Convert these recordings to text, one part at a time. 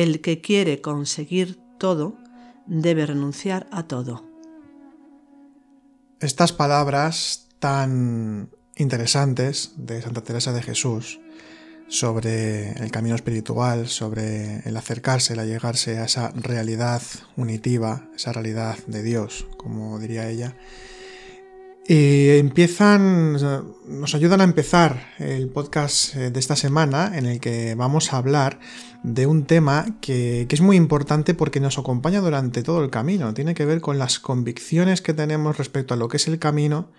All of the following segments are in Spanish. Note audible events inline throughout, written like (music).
El que quiere conseguir todo debe renunciar a todo. Estas palabras tan interesantes de Santa Teresa de Jesús sobre el camino espiritual, sobre el acercarse, el allegarse a esa realidad unitiva, esa realidad de Dios, como diría ella, y empiezan, nos ayudan a empezar el podcast eh, de esta semana en el que vamos a hablar de un tema que, que, es muy importante porque nos acompaña durante todo el camino. Tiene que ver con las convicciones que tenemos respecto a lo que es el camino,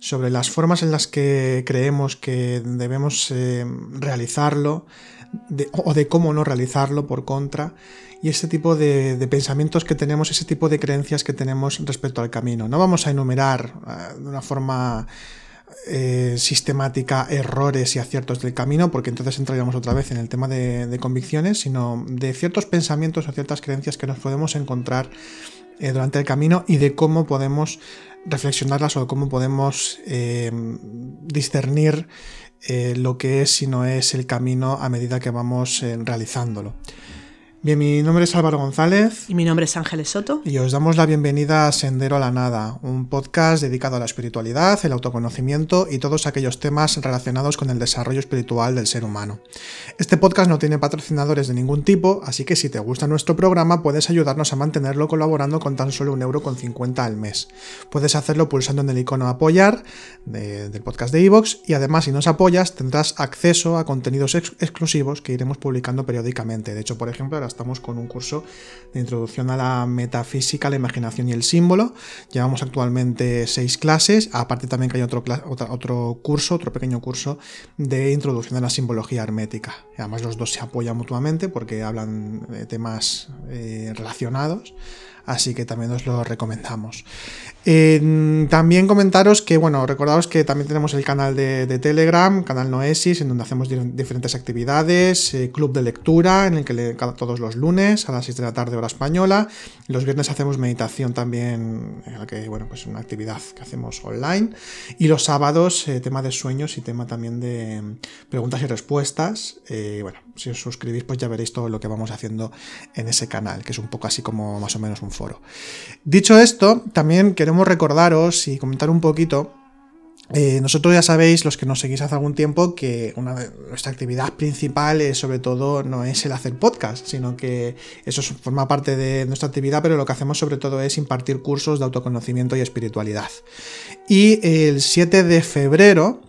sobre las formas en las que creemos que debemos eh, realizarlo o de cómo no realizarlo por contra y ese tipo de, pensamientos que tenemos, ese tipo de creencias que tenemos respecto al camino. No vamos a enumerar eh, de una forma eh, sistemática errores y aciertos del camino, porque entonces entraríamos otra vez en el tema de, convicciones, sino de ciertos pensamientos o ciertas creencias que nos podemos encontrar eh, durante el camino y de cómo podemos reflexionarlas o de cómo podemos discernir lo que es y no es el camino a medida que vamos realizándolo. Bien, mi nombre es Álvaro González. Y mi nombre es Ángeles Soto. Y os damos la bienvenida a Sendero a la Nada, un podcast dedicado a la espiritualidad, el autoconocimiento y todos aquellos temas relacionados con el desarrollo espiritual del ser humano. Este podcast no tiene patrocinadores de ningún tipo, así que si te gusta nuestro programa puedes ayudarnos a mantenerlo colaborando con tan solo un euro con 50 al mes. Puedes hacerlo pulsando en el icono apoyar del podcast de iVoox y además si nos apoyas tendrás acceso a contenidos exclusivos que iremos publicando periódicamente. De hecho, por ejemplo, estamos con un curso de introducción a la metafísica, la imaginación y el símbolo. Llevamos actualmente seis clases, aparte también que hay otro, curso, otro pequeño curso de introducción a la simbología hermética. además los dos se apoyan mutuamente porque hablan de temas eh, relacionados así que también os lo recomendamos. También comentaros que, bueno, recordaos que también tenemos el canal de, Telegram, canal Noesis, en donde hacemos diferentes actividades, eh, club de lectura, en el que todos los lunes a las 6 de la tarde hora española, los viernes hacemos meditación también, en la que, bueno, pues una actividad que hacemos online, y los sábados eh, tema de sueños y tema también de preguntas y respuestas, eh, bueno, si os suscribís pues ya veréis todo lo que vamos haciendo en ese canal, que es un poco así como más o menos un foro. Dicho esto, también queremos recordaros y comentar un poquito eh, nosotros ya sabéis, los que nos seguís hace algún tiempo, que nuestra actividad principal es sobre todo no es el hacer podcast, sino que eso forma parte de nuestra actividad, pero lo que hacemos sobre todo es impartir cursos de autoconocimiento y espiritualidad. Y el 7 de febrero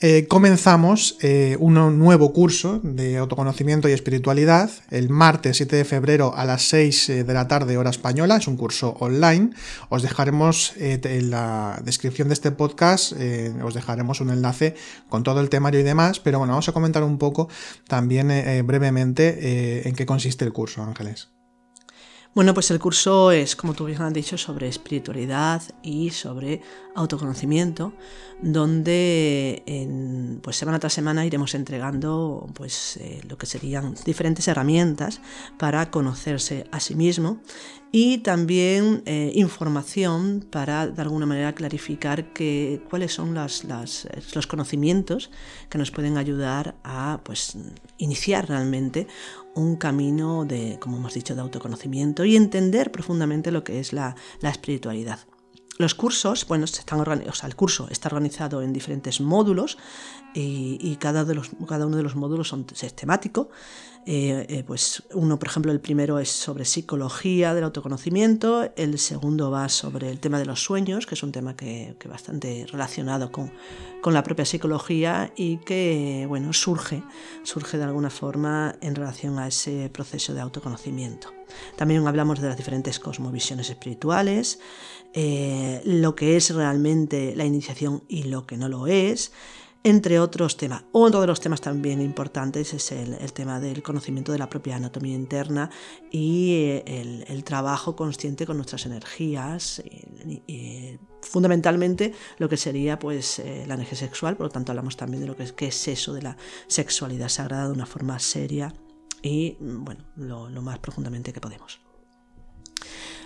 eh, comenzamos eh, un nuevo curso de autoconocimiento y espiritualidad, el martes 7 de febrero a las 6 de la tarde hora española, es un curso online. Os dejaremos en la descripción de este podcast os dejaremos un enlace con todo el temario y demás, pero bueno, vamos a comentar un poco también eh, brevemente eh, en qué consiste el curso, Ángeles. Bueno, pues el curso es, como tú bien has dicho, sobre espiritualidad y sobre autoconocimiento, donde en, pues semana tras semana iremos entregando pues, eh, lo que serían diferentes herramientas para conocerse a sí mismo y también eh, información para de alguna manera clarificar que, cuáles son las, los conocimientos que nos pueden ayudar a pues, iniciar realmente un camino de, como hemos dicho, de autoconocimiento y entender profundamente lo que es la, espiritualidad. Los cursos, bueno, están o sea, el curso está organizado en diferentes módulos y, cada, de los, cada uno de los módulos son, es temático. Eh, eh, pues uno, por ejemplo, el primero es sobre psicología del autoconocimiento, el segundo va sobre el tema de los sueños, que es un tema que, que bastante relacionado con, con, la propia psicología y que bueno, surge, surge de alguna forma en relación a ese proceso de autoconocimiento. También hablamos de las diferentes cosmovisiones espirituales, eh, lo que es realmente la iniciación y lo que no lo es entre otros temas. Otro de los temas también importantes es el, tema del conocimiento de la propia anatomía interna y eh, el, trabajo consciente con nuestras energías, y, fundamentalmente lo que sería pues eh, la energía sexual, por lo tanto hablamos también de lo que es, es eso de la sexualidad sagrada de una forma seria y bueno, lo más profundamente que podemos.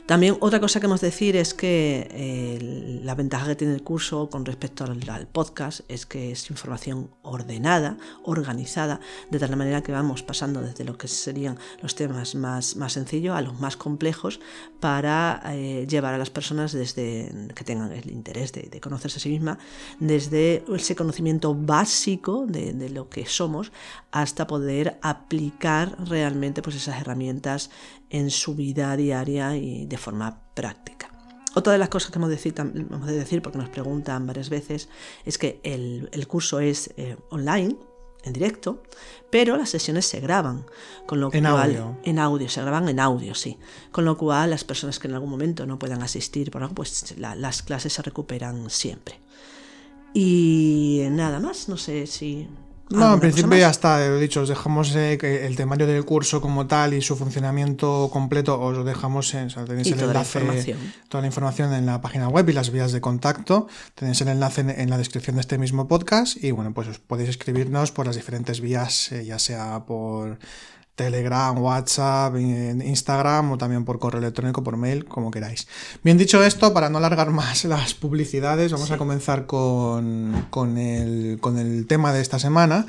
También otra cosa que hemos de decir es que eh, la ventaja que tiene el curso con respecto al, podcast es que es información ordenada, organizada, de tal manera que vamos pasando desde lo que serían los temas más, más sencillos a los más complejos para eh, llevar a las personas desde que tengan el interés de, de, conocerse a sí misma, desde ese conocimiento básico de, de lo que somos hasta poder aplicar realmente pues, esas herramientas en su vida diaria y de forma práctica. Otra de las cosas que hemos de decir, hemos de decir porque nos preguntan varias veces, es que el, el curso es eh, online, en directo, pero las sesiones se graban, con lo en cual audio. en audio, se graban en audio, sí, con lo cual las personas que en algún momento no puedan asistir, por algo, pues la, las clases se recuperan siempre. Y nada más, no sé si no, en principio ya está, lo he dicho, os dejamos eh, el temario del curso como tal y su funcionamiento completo, os lo dejamos en, o sea, tenéis y el toda enlace, la toda la información en la página web y las vías de contacto, tenéis el enlace en, en la descripción de este mismo podcast y bueno, pues os podéis escribirnos por las diferentes vías, eh, ya sea por Telegram, WhatsApp, Instagram o también por correo electrónico, por mail, como queráis. Bien dicho esto, para no alargar (laughs) más las publicidades, vamos Sí. a comenzar con, con el, con el tema de esta semana.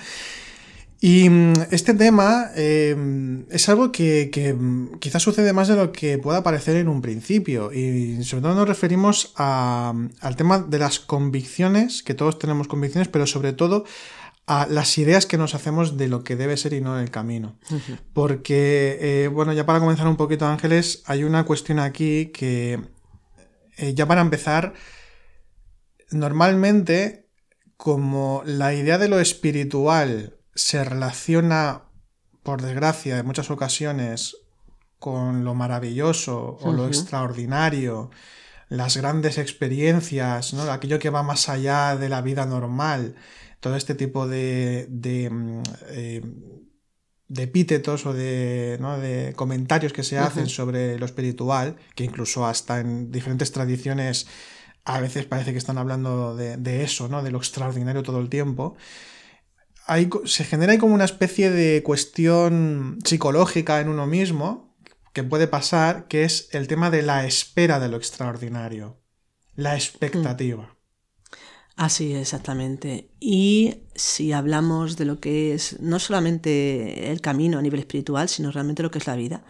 Y mm, este tema eh, es algo que, que, mm, quizás sucede más de lo que pueda parecer en un principio. Y sobre todo nos referimos a- al tema de las convicciones, que todos tenemos convicciones, pero sobre todo a las ideas que nos hacemos de lo que debe ser y no el camino. Porque, eh, bueno, ya para comenzar un poquito, Ángeles, hay una cuestión aquí que, eh, ya para empezar, normalmente, como la idea de lo espiritual se relaciona, por desgracia, en muchas ocasiones, con lo maravilloso o lo extraordinario, las grandes experiencias, ¿no? aquello que va más allá de la vida normal, todo este tipo de, de, mm, eh, de epítetos o de, ¿no? de comentarios que se hacen sobre lo espiritual, que incluso hasta en diferentes tradiciones a veces parece que están hablando de, de eso, ¿no? de lo extraordinario todo el tiempo. Hay, se genera ahí como una especie de cuestión psicológica en uno mismo que puede pasar, que es el tema de la espera de lo extraordinario, la expectativa. Así, exactamente. Y si hablamos de lo que es no solamente el camino a nivel espiritual, sino realmente lo que es la vida,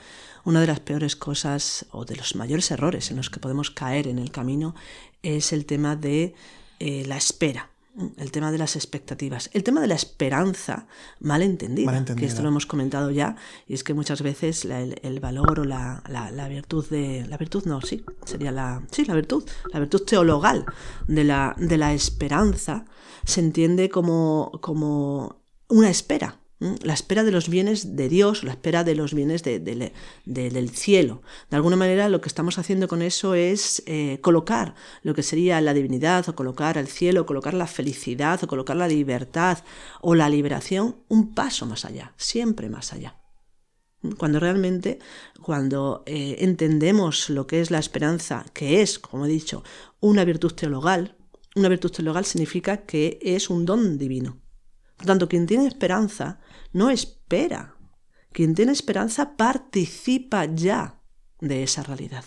una de las peores cosas o de los mayores errores en los que podemos caer en el camino es el tema de eh, la espera, el tema de las expectativas, el tema de la esperanza mal entendida, Mal que esto lo hemos comentado ya, y es que muchas veces la- el, el valor o la, la- la virtud de... La virtud no, sí, sería la... Sí, la virtud, la virtud teologal de la, de la esperanza se entiende como, como una espera. La espera de los bienes de Dios, la espera de los bienes de- de- de- del cielo. De alguna manera lo que estamos haciendo con eso es eh, colocar lo que sería la divinidad o colocar el cielo, o colocar la felicidad o colocar la libertad o la liberación un paso más allá, siempre más allá. Cuando realmente, cuando eh, entendemos lo que es la esperanza, que es, como he dicho, una virtud teologal, una virtud teologal significa que es un don divino. Por tanto, quien tiene esperanza no espera. Quien tiene esperanza participa ya de esa realidad.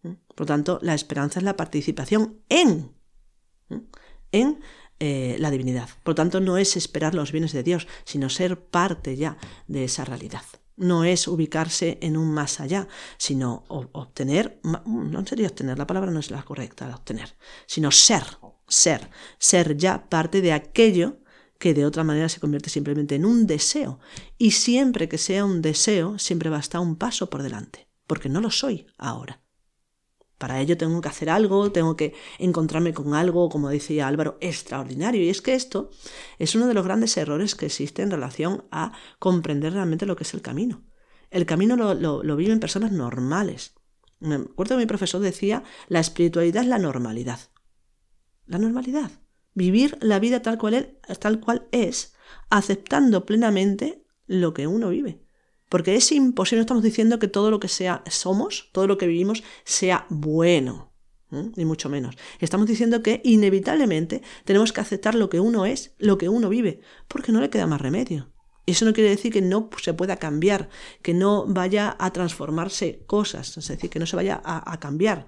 ¿Mm? Por tanto, la esperanza es la participación en, ¿Mm? en eh, la divinidad. Por tanto, no es esperar los bienes de Dios, sino ser parte ya de esa realidad. No es ubicarse en un más allá, sino obtener, ma- no sería obtener, la palabra no es la correcta, obtener, sino ser, ser, ser ya parte de aquello que de otra manera se convierte simplemente en un deseo. Y siempre que sea un deseo, siempre va a estar un paso por delante, porque no lo soy ahora. Para ello tengo que hacer algo, tengo que encontrarme con algo, como decía Álvaro, extraordinario. Y es que esto es uno de los grandes errores que existe en relación a comprender realmente lo que es el camino. El camino lo, lo, viven personas normales. Me acuerdo que mi profesor decía, la espiritualidad es la normalidad. La normalidad. Vivir la vida tal cual, es, tal cual es, aceptando plenamente lo que uno vive. Porque es imposible, no estamos diciendo que todo lo que sea somos, todo lo que vivimos, sea bueno, ¿eh? ni mucho menos. Estamos diciendo que inevitablemente tenemos que aceptar lo que uno es, lo que uno vive, porque no le queda más remedio. Eso no quiere decir que no se pueda cambiar, que no vaya a transformarse cosas, es decir, que no se vaya a, a cambiar,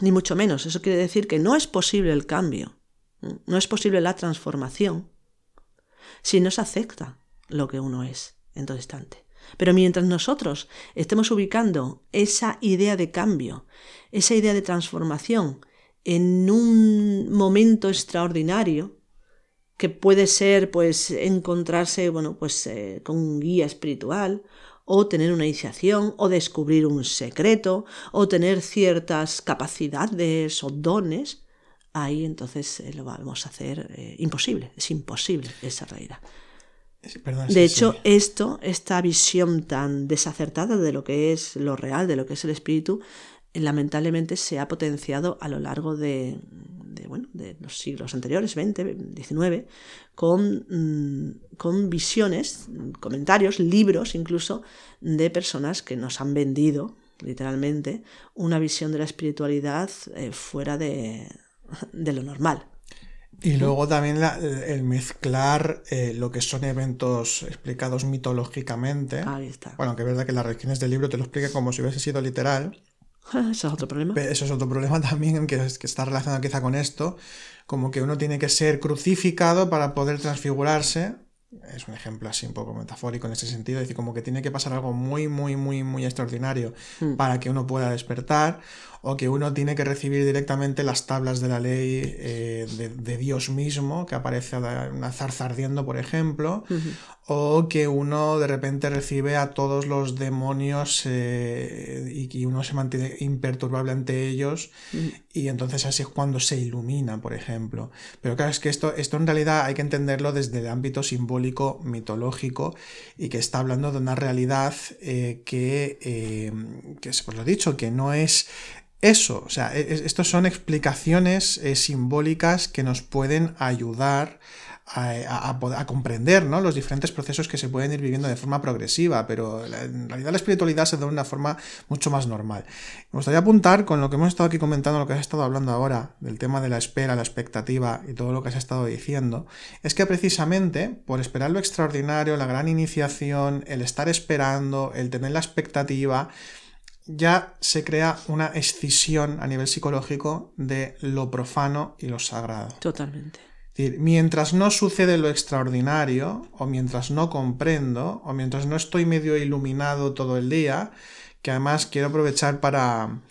ni mucho menos. Eso quiere decir que no es posible el cambio, no es posible la transformación si no se acepta lo que uno es en todo instante. Pero mientras nosotros estemos ubicando esa idea de cambio, esa idea de transformación en un momento extraordinario, que puede ser pues encontrarse bueno pues eh, con un guía espiritual o tener una iniciación o descubrir un secreto o tener ciertas capacidades o dones ahí entonces eh, lo vamos a hacer eh, imposible es imposible esa realidad. De hecho, esto, esta visión tan desacertada de lo que es lo real, de lo que es el espíritu, lamentablemente se ha potenciado a lo largo de, bueno, de los siglos anteriores, 20, 19, con, mm, con visiones, comentarios, libros incluso, de personas que nos han vendido, literalmente, una visión de la espiritualidad eh, fuera de, de lo normal. Y luego también el mezclar eh, lo que son eventos explicados mitológicamente. Ahí está. Bueno, que es verdad que las reacciones del libro te lo explica como si hubiese sido literal. (laughs) Eso es otro problema. Eso es otro problema (laughs) también que, que está relacionado quizá con esto. Como que uno tiene que ser crucificado para poder transfigurarse. Es un ejemplo así un poco metafórico en ese sentido. Es decir, como que tiene que pasar algo muy, muy, muy, muy extraordinario mm. para que uno pueda despertar o que uno tiene que recibir directamente las tablas de la ley eh, de, Dios mismo, que aparece una zarza ardiendo, por ejemplo, o que uno de repente recibe a todos los demonios eh, y que uno se mantiene imperturbable ante ellos y entonces así es cuando se ilumina, por ejemplo. Pero claro, es que esto, esto en realidad hay que entenderlo desde el ámbito simbólico, mitológico y que está hablando de una realidad eh, que, que, por lo dicho, que no es eso, o sea, e, e, estos son explicaciones eh, simbólicas que nos pueden ayudar a, comprender ¿no? los diferentes procesos que se pueden ir viviendo de forma progresiva, pero en realidad la espiritualidad se da de una forma mucho más normal. Me gustaría apuntar con lo que hemos estado aquí comentando, lo que has estado hablando ahora, del tema de la espera, la expectativa y todo lo que has estado diciendo, es que precisamente por esperar lo extraordinario, la gran iniciación, el estar esperando, el tener la expectativa, ya se crea una escisión a nivel psicológico de lo profano y lo sagrado. Totalmente. mientras no sucede lo extraordinario, o mientras no comprendo, o mientras no estoy medio iluminado todo el día, que además quiero aprovechar para,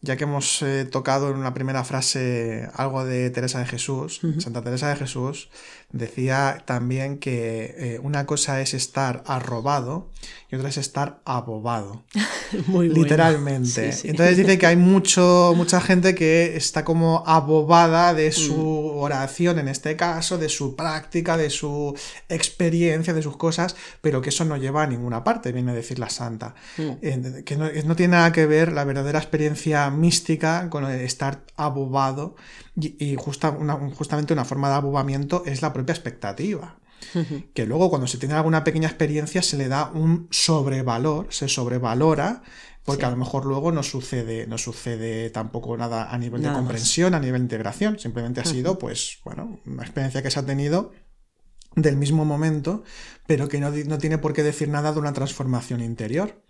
ya que hemos eh, tocado en una primera frase algo de Teresa de Jesús, Santa Teresa de Jesús decía también que eh, una cosa es estar arrobado y otra es estar abobado. (laughs) Muy Literalmente. Entonces dice que hay mucho, mucha gente que está como abobada de su mm. oración, en este caso, de su práctica, de su experiencia, de sus cosas, pero que eso no lleva a ninguna parte, viene a decir la santa. Mm. que no, tiene nada que ver la verdadera experiencia mística con estar abobado y, justamente una forma de abobamiento es la propia expectativa. Que luego cuando se tiene alguna pequeña experiencia se le da un sobrevalor, se sobrevalora, porque a lo mejor luego no sucede, no sucede tampoco nada a nivel de comprensión, a nivel de integración, simplemente ha sido, pues, bueno, una experiencia que se ha tenido del mismo momento, pero que no, no tiene por qué decir nada de una transformación interior.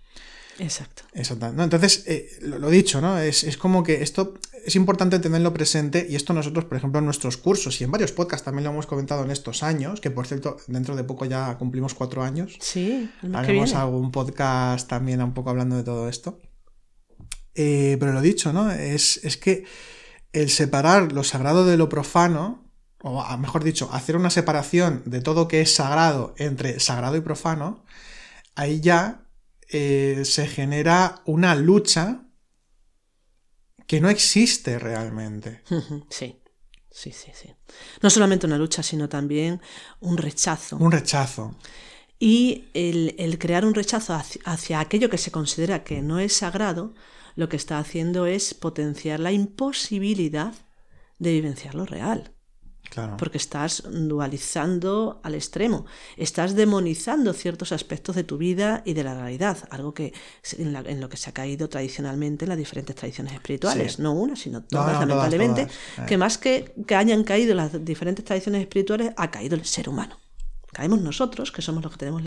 Exacto. Exacto. entonces, eh, lo, dicho, ¿no? Es, como que esto es importante tenerlo presente y esto nosotros, por ejemplo, en nuestros cursos y en varios podcasts también lo hemos comentado en estos años, que por cierto, dentro de poco ya cumplimos cuatro años. Sí, haremos algún podcast también un poco hablando de todo esto. Eh, pero lo dicho, ¿no? Es, es que el separar lo sagrado de lo profano, o mejor dicho, hacer una separación de todo que es sagrado entre sagrado y profano, ahí ya eh, se genera una lucha que no existe realmente. Sí, sí, sí, sí. No solamente una lucha, sino también un rechazo. Un rechazo. Y el, crear un rechazo hacia, aquello que se considera que no es sagrado, lo que está haciendo es potenciar la imposibilidad de vivenciar lo real. Porque estás dualizando al extremo, estás demonizando ciertos aspectos de tu vida y de la realidad, algo que en, lo que se ha caído tradicionalmente en las diferentes tradiciones espirituales, no una, sino todas, lamentablemente, que más que, que hayan caído las diferentes tradiciones espirituales, ha caído el ser humano Caemos nosotros, que somos los que tenemos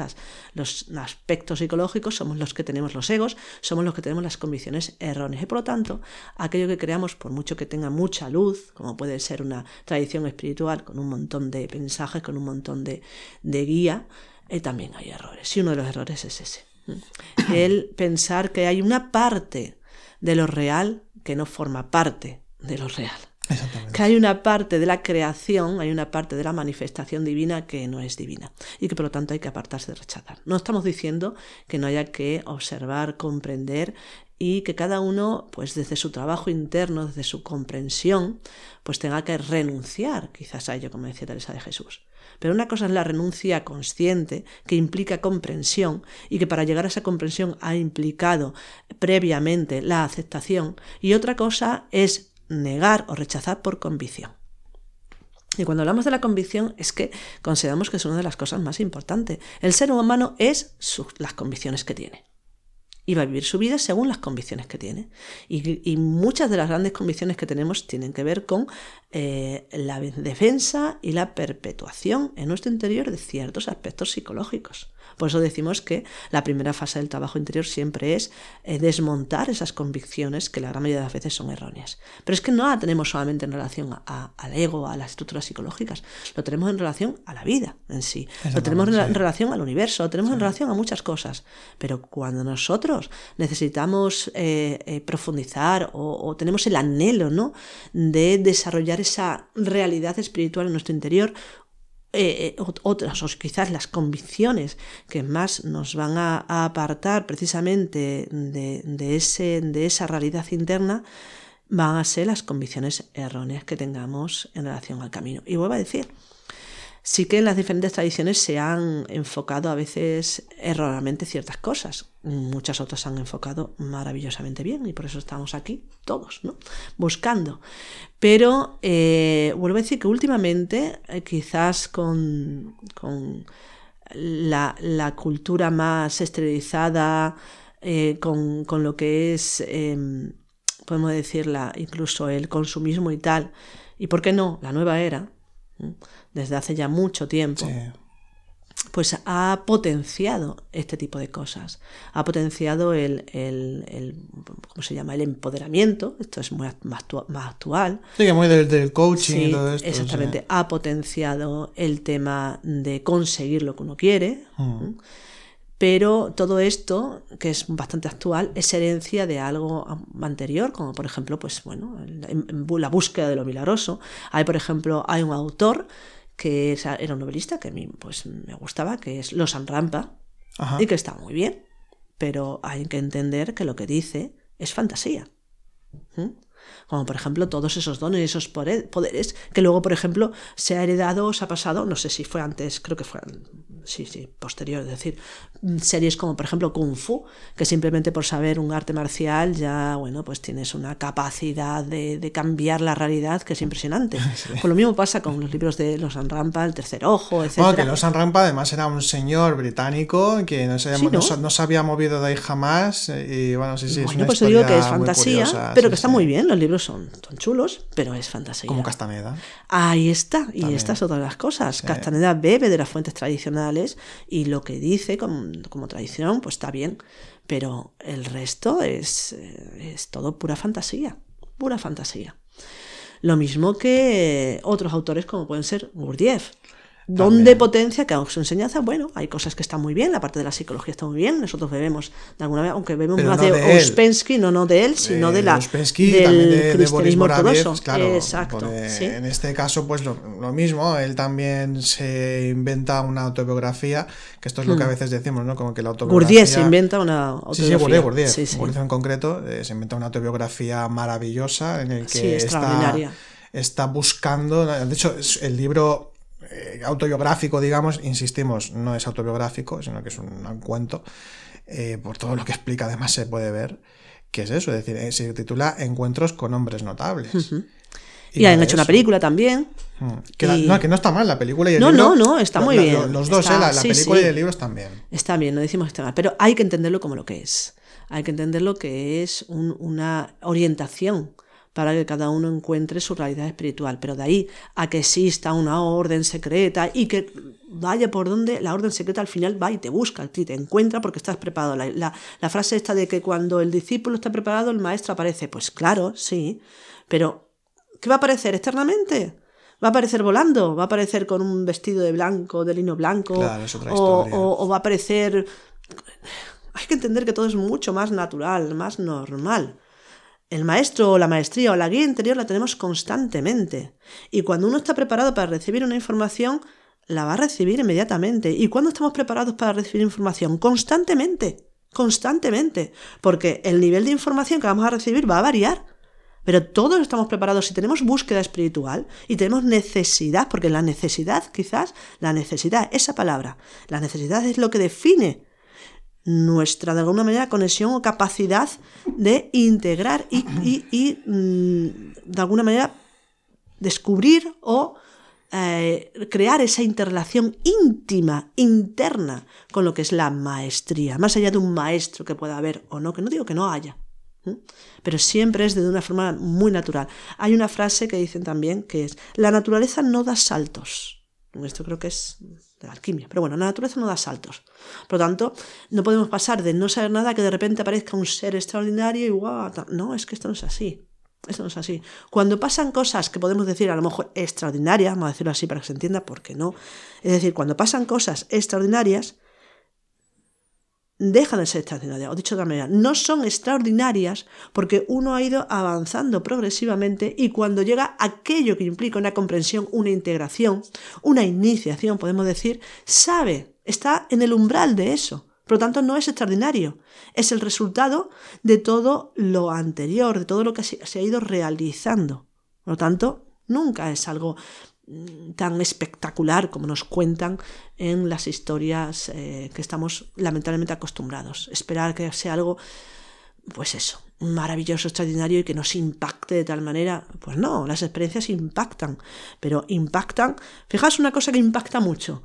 los aspectos psicológicos, somos los que tenemos los egos, somos los que tenemos las convicciones erróneas. Y por lo tanto, aquello que creamos, por mucho que tenga mucha luz, como puede ser una tradición espiritual con un montón de mensajes, con un montón de, de guía, eh, también hay errores. Y uno de los errores es ese. El pensar que hay una parte de lo real que no forma parte de lo real. Que hay una parte de la creación, hay una parte de la manifestación divina que no es divina y que por lo tanto hay que apartarse de rechazar. No estamos diciendo que no haya que observar, comprender y que cada uno, pues desde su trabajo interno, desde su comprensión, pues tenga que renunciar quizás a ello, como decía Teresa de Jesús. Pero una cosa es la renuncia consciente, que implica comprensión, y que para llegar a esa comprensión ha implicado previamente la aceptación, y otra cosa es negar o rechazar por convicción. Y cuando hablamos de la convicción es que consideramos que es una de las cosas más importantes. El ser humano es las convicciones que tiene y va a vivir su vida según las convicciones que tiene. Y, muchas de las grandes convicciones que tenemos tienen que ver con eh, la defensa y la perpetuación en nuestro interior de ciertos aspectos psicológicos. Por eso decimos que la primera fase del trabajo interior siempre es eh, desmontar esas convicciones que la gran mayoría de las veces son erróneas. Pero es que no la tenemos solamente en relación al ego, a las estructuras psicológicas, lo tenemos en relación a la vida en sí, lo tenemos en, relación al universo, lo tenemos en relación a muchas cosas. Pero cuando nosotros necesitamos eh, eh, profundizar o, o, tenemos el anhelo ¿no? de desarrollar esa realidad espiritual en nuestro interior, eh, eh, otras, o quizás las convicciones que más nos van a, apartar precisamente de, ese, de esa realidad interna, van a ser las convicciones erróneas que tengamos en relación al camino. Y vuelvo a decir, sí que en las diferentes tradiciones se han enfocado a veces erróneamente ciertas cosas. Muchas otras se han enfocado maravillosamente bien y por eso estamos aquí todos, ¿no? Buscando. Pero eh, vuelvo a decir que últimamente, eh, quizás con, con la, cultura más esterilizada, eh, con, con, lo que es, em, podemos decirla, incluso el consumismo y tal, y por qué no, la nueva era, desde hace ya mucho tiempo, pues ha potenciado este tipo de cosas. Ha potenciado el, ¿cómo se llama? El empoderamiento. Esto es muy, más, actual. Sí, muy del, coaching y todo esto. Exactamente. Ha potenciado el tema de conseguir lo que uno quiere. Mm. Pero todo esto, que es bastante actual, es herencia de algo anterior, como por ejemplo, pues bueno, la búsqueda de lo milagroso. Hay, por ejemplo, hay un autor que era un novelista que a mí pues, me gustaba, que es Losan Rampa, y que está muy bien, pero hay que entender que lo que dice es fantasía. Como por ejemplo todos esos dones, esos poderes que luego, por ejemplo, se ha heredado o se ha pasado, no sé si fue antes, creo que fue sí, sí, posterior, es decir, series como por ejemplo Kung Fu, que simplemente por saber un arte marcial ya, bueno, pues tienes una capacidad de, cambiar la realidad que es impresionante. (laughs) Pues lo mismo pasa con los libros de Los Rampa, El Tercer Ojo, etc. Bueno, que Los Rampa además era un señor británico que no se, ¿no? se había movido de ahí jamás y bueno, sí, sí, es una pues digo que es fantasía, pero que está muy bien, los libros son, son, chulos, pero es fantasía. Como Castaneda. Ahí está, y estas son las cosas. Castaneda bebe de las fuentes tradicionales y lo que dice como, tradición, pues está bien, pero el resto es, eh, es todo pura fantasía, pura fantasía. Lo mismo que otros autores como pueden ser Gurdjieff. ¿Dónde potencia que su enseñanza? Bueno, hay cosas que están muy bien, la parte de la psicología está muy bien, nosotros bebemos de alguna manera, aunque bebemos más de, de no de él, sino de, la Ouspensky, del de, cristianismo ortodoxo. Claro, Exacto. En este caso, pues lo, mismo, él también se inventa una autobiografía, que esto es lo que a hmm. veces decimos, ¿no? Como que la autobiografía... Gurdjieff se inventa una autobiografía. Sí, sí, sí, sí. en concreto, eh, se inventa una autobiografía maravillosa en el que está, está buscando, de hecho, el libro eh, autobiográfico, digamos, insistimos, no es autobiográfico, sino que es un, cuento, eh, por todo lo que explica además se puede ver, que es eso, es decir, eh, se titula Encuentros con hombres notables. Y, han hecho una película también. Hmm. Que, no, que no está mal la película y el no, libro. No, no, está muy bien. Los dos, la, película y el libro están bien. Está bien, no decimos que está mal, pero hay que entenderlo como lo que es. Hay que entenderlo que es una orientación para que cada uno encuentre su realidad espiritual. Pero de ahí a que exista una orden secreta y que vaya por donde la orden secreta al final va y te busca, y te encuentra porque estás preparado. La, la frase esta de que cuando el discípulo está preparado, el maestro aparece. Pues claro, sí, pero ¿qué va a aparecer externamente? va a aparecer volando, va a aparecer con un vestido de blanco, de lino blanco, o, va a aparecer... Hay que entender que todo es mucho más natural, más normal. El maestro o la maestría o la guía interior la tenemos constantemente. Y cuando uno está preparado para recibir una información, la va a recibir inmediatamente. ¿Y cuándo estamos preparados para recibir información? Constantemente. Constantemente. Porque el nivel de información que vamos a recibir va a variar. Pero todos estamos preparados si tenemos búsqueda espiritual y tenemos necesidad, porque la necesidad, quizás, la necesidad, esa palabra, la necesidad es lo que define nuestra, de alguna manera, conexión o capacidad de integrar y, mm, de alguna manera, descubrir o eh, crear esa interrelación íntima, interna, con lo que es la maestría, más allá de un maestro que pueda haber o no, que no digo que no haya, pero siempre es de una forma muy natural. Hay una frase que dicen también que es, la naturaleza no da saltos. Esto creo que es de alquimia, pero bueno, la naturaleza no da saltos. Por lo tanto, no podemos pasar de no saber nada que de repente aparezca un ser extraordinario y guau, no, es que esto no es así. Esto no es así. Cuando pasan cosas que podemos decir a lo mejor extraordinarias, vamos a decirlo así para que se entienda, porque no. Es decir, cuando pasan cosas extraordinarias, dejan de ser extraordinarias, o dicho de otra manera, no son extraordinarias porque uno ha ido avanzando progresivamente y cuando llega aquello que implica una comprensión, una integración, una iniciación, podemos decir, sabe, está en el umbral de eso. Por lo tanto, no es extraordinario, es el resultado de todo lo anterior, de todo lo que se ha ido realizando. Por lo tanto, nunca es algo tan espectacular como nos cuentan en las historias eh, que estamos lamentablemente acostumbrados. Esperar que sea algo, pues eso, maravilloso, extraordinario y que nos impacte de tal manera. Pues no, las experiencias impactan, pero impactan. Fijaos una cosa que impacta mucho,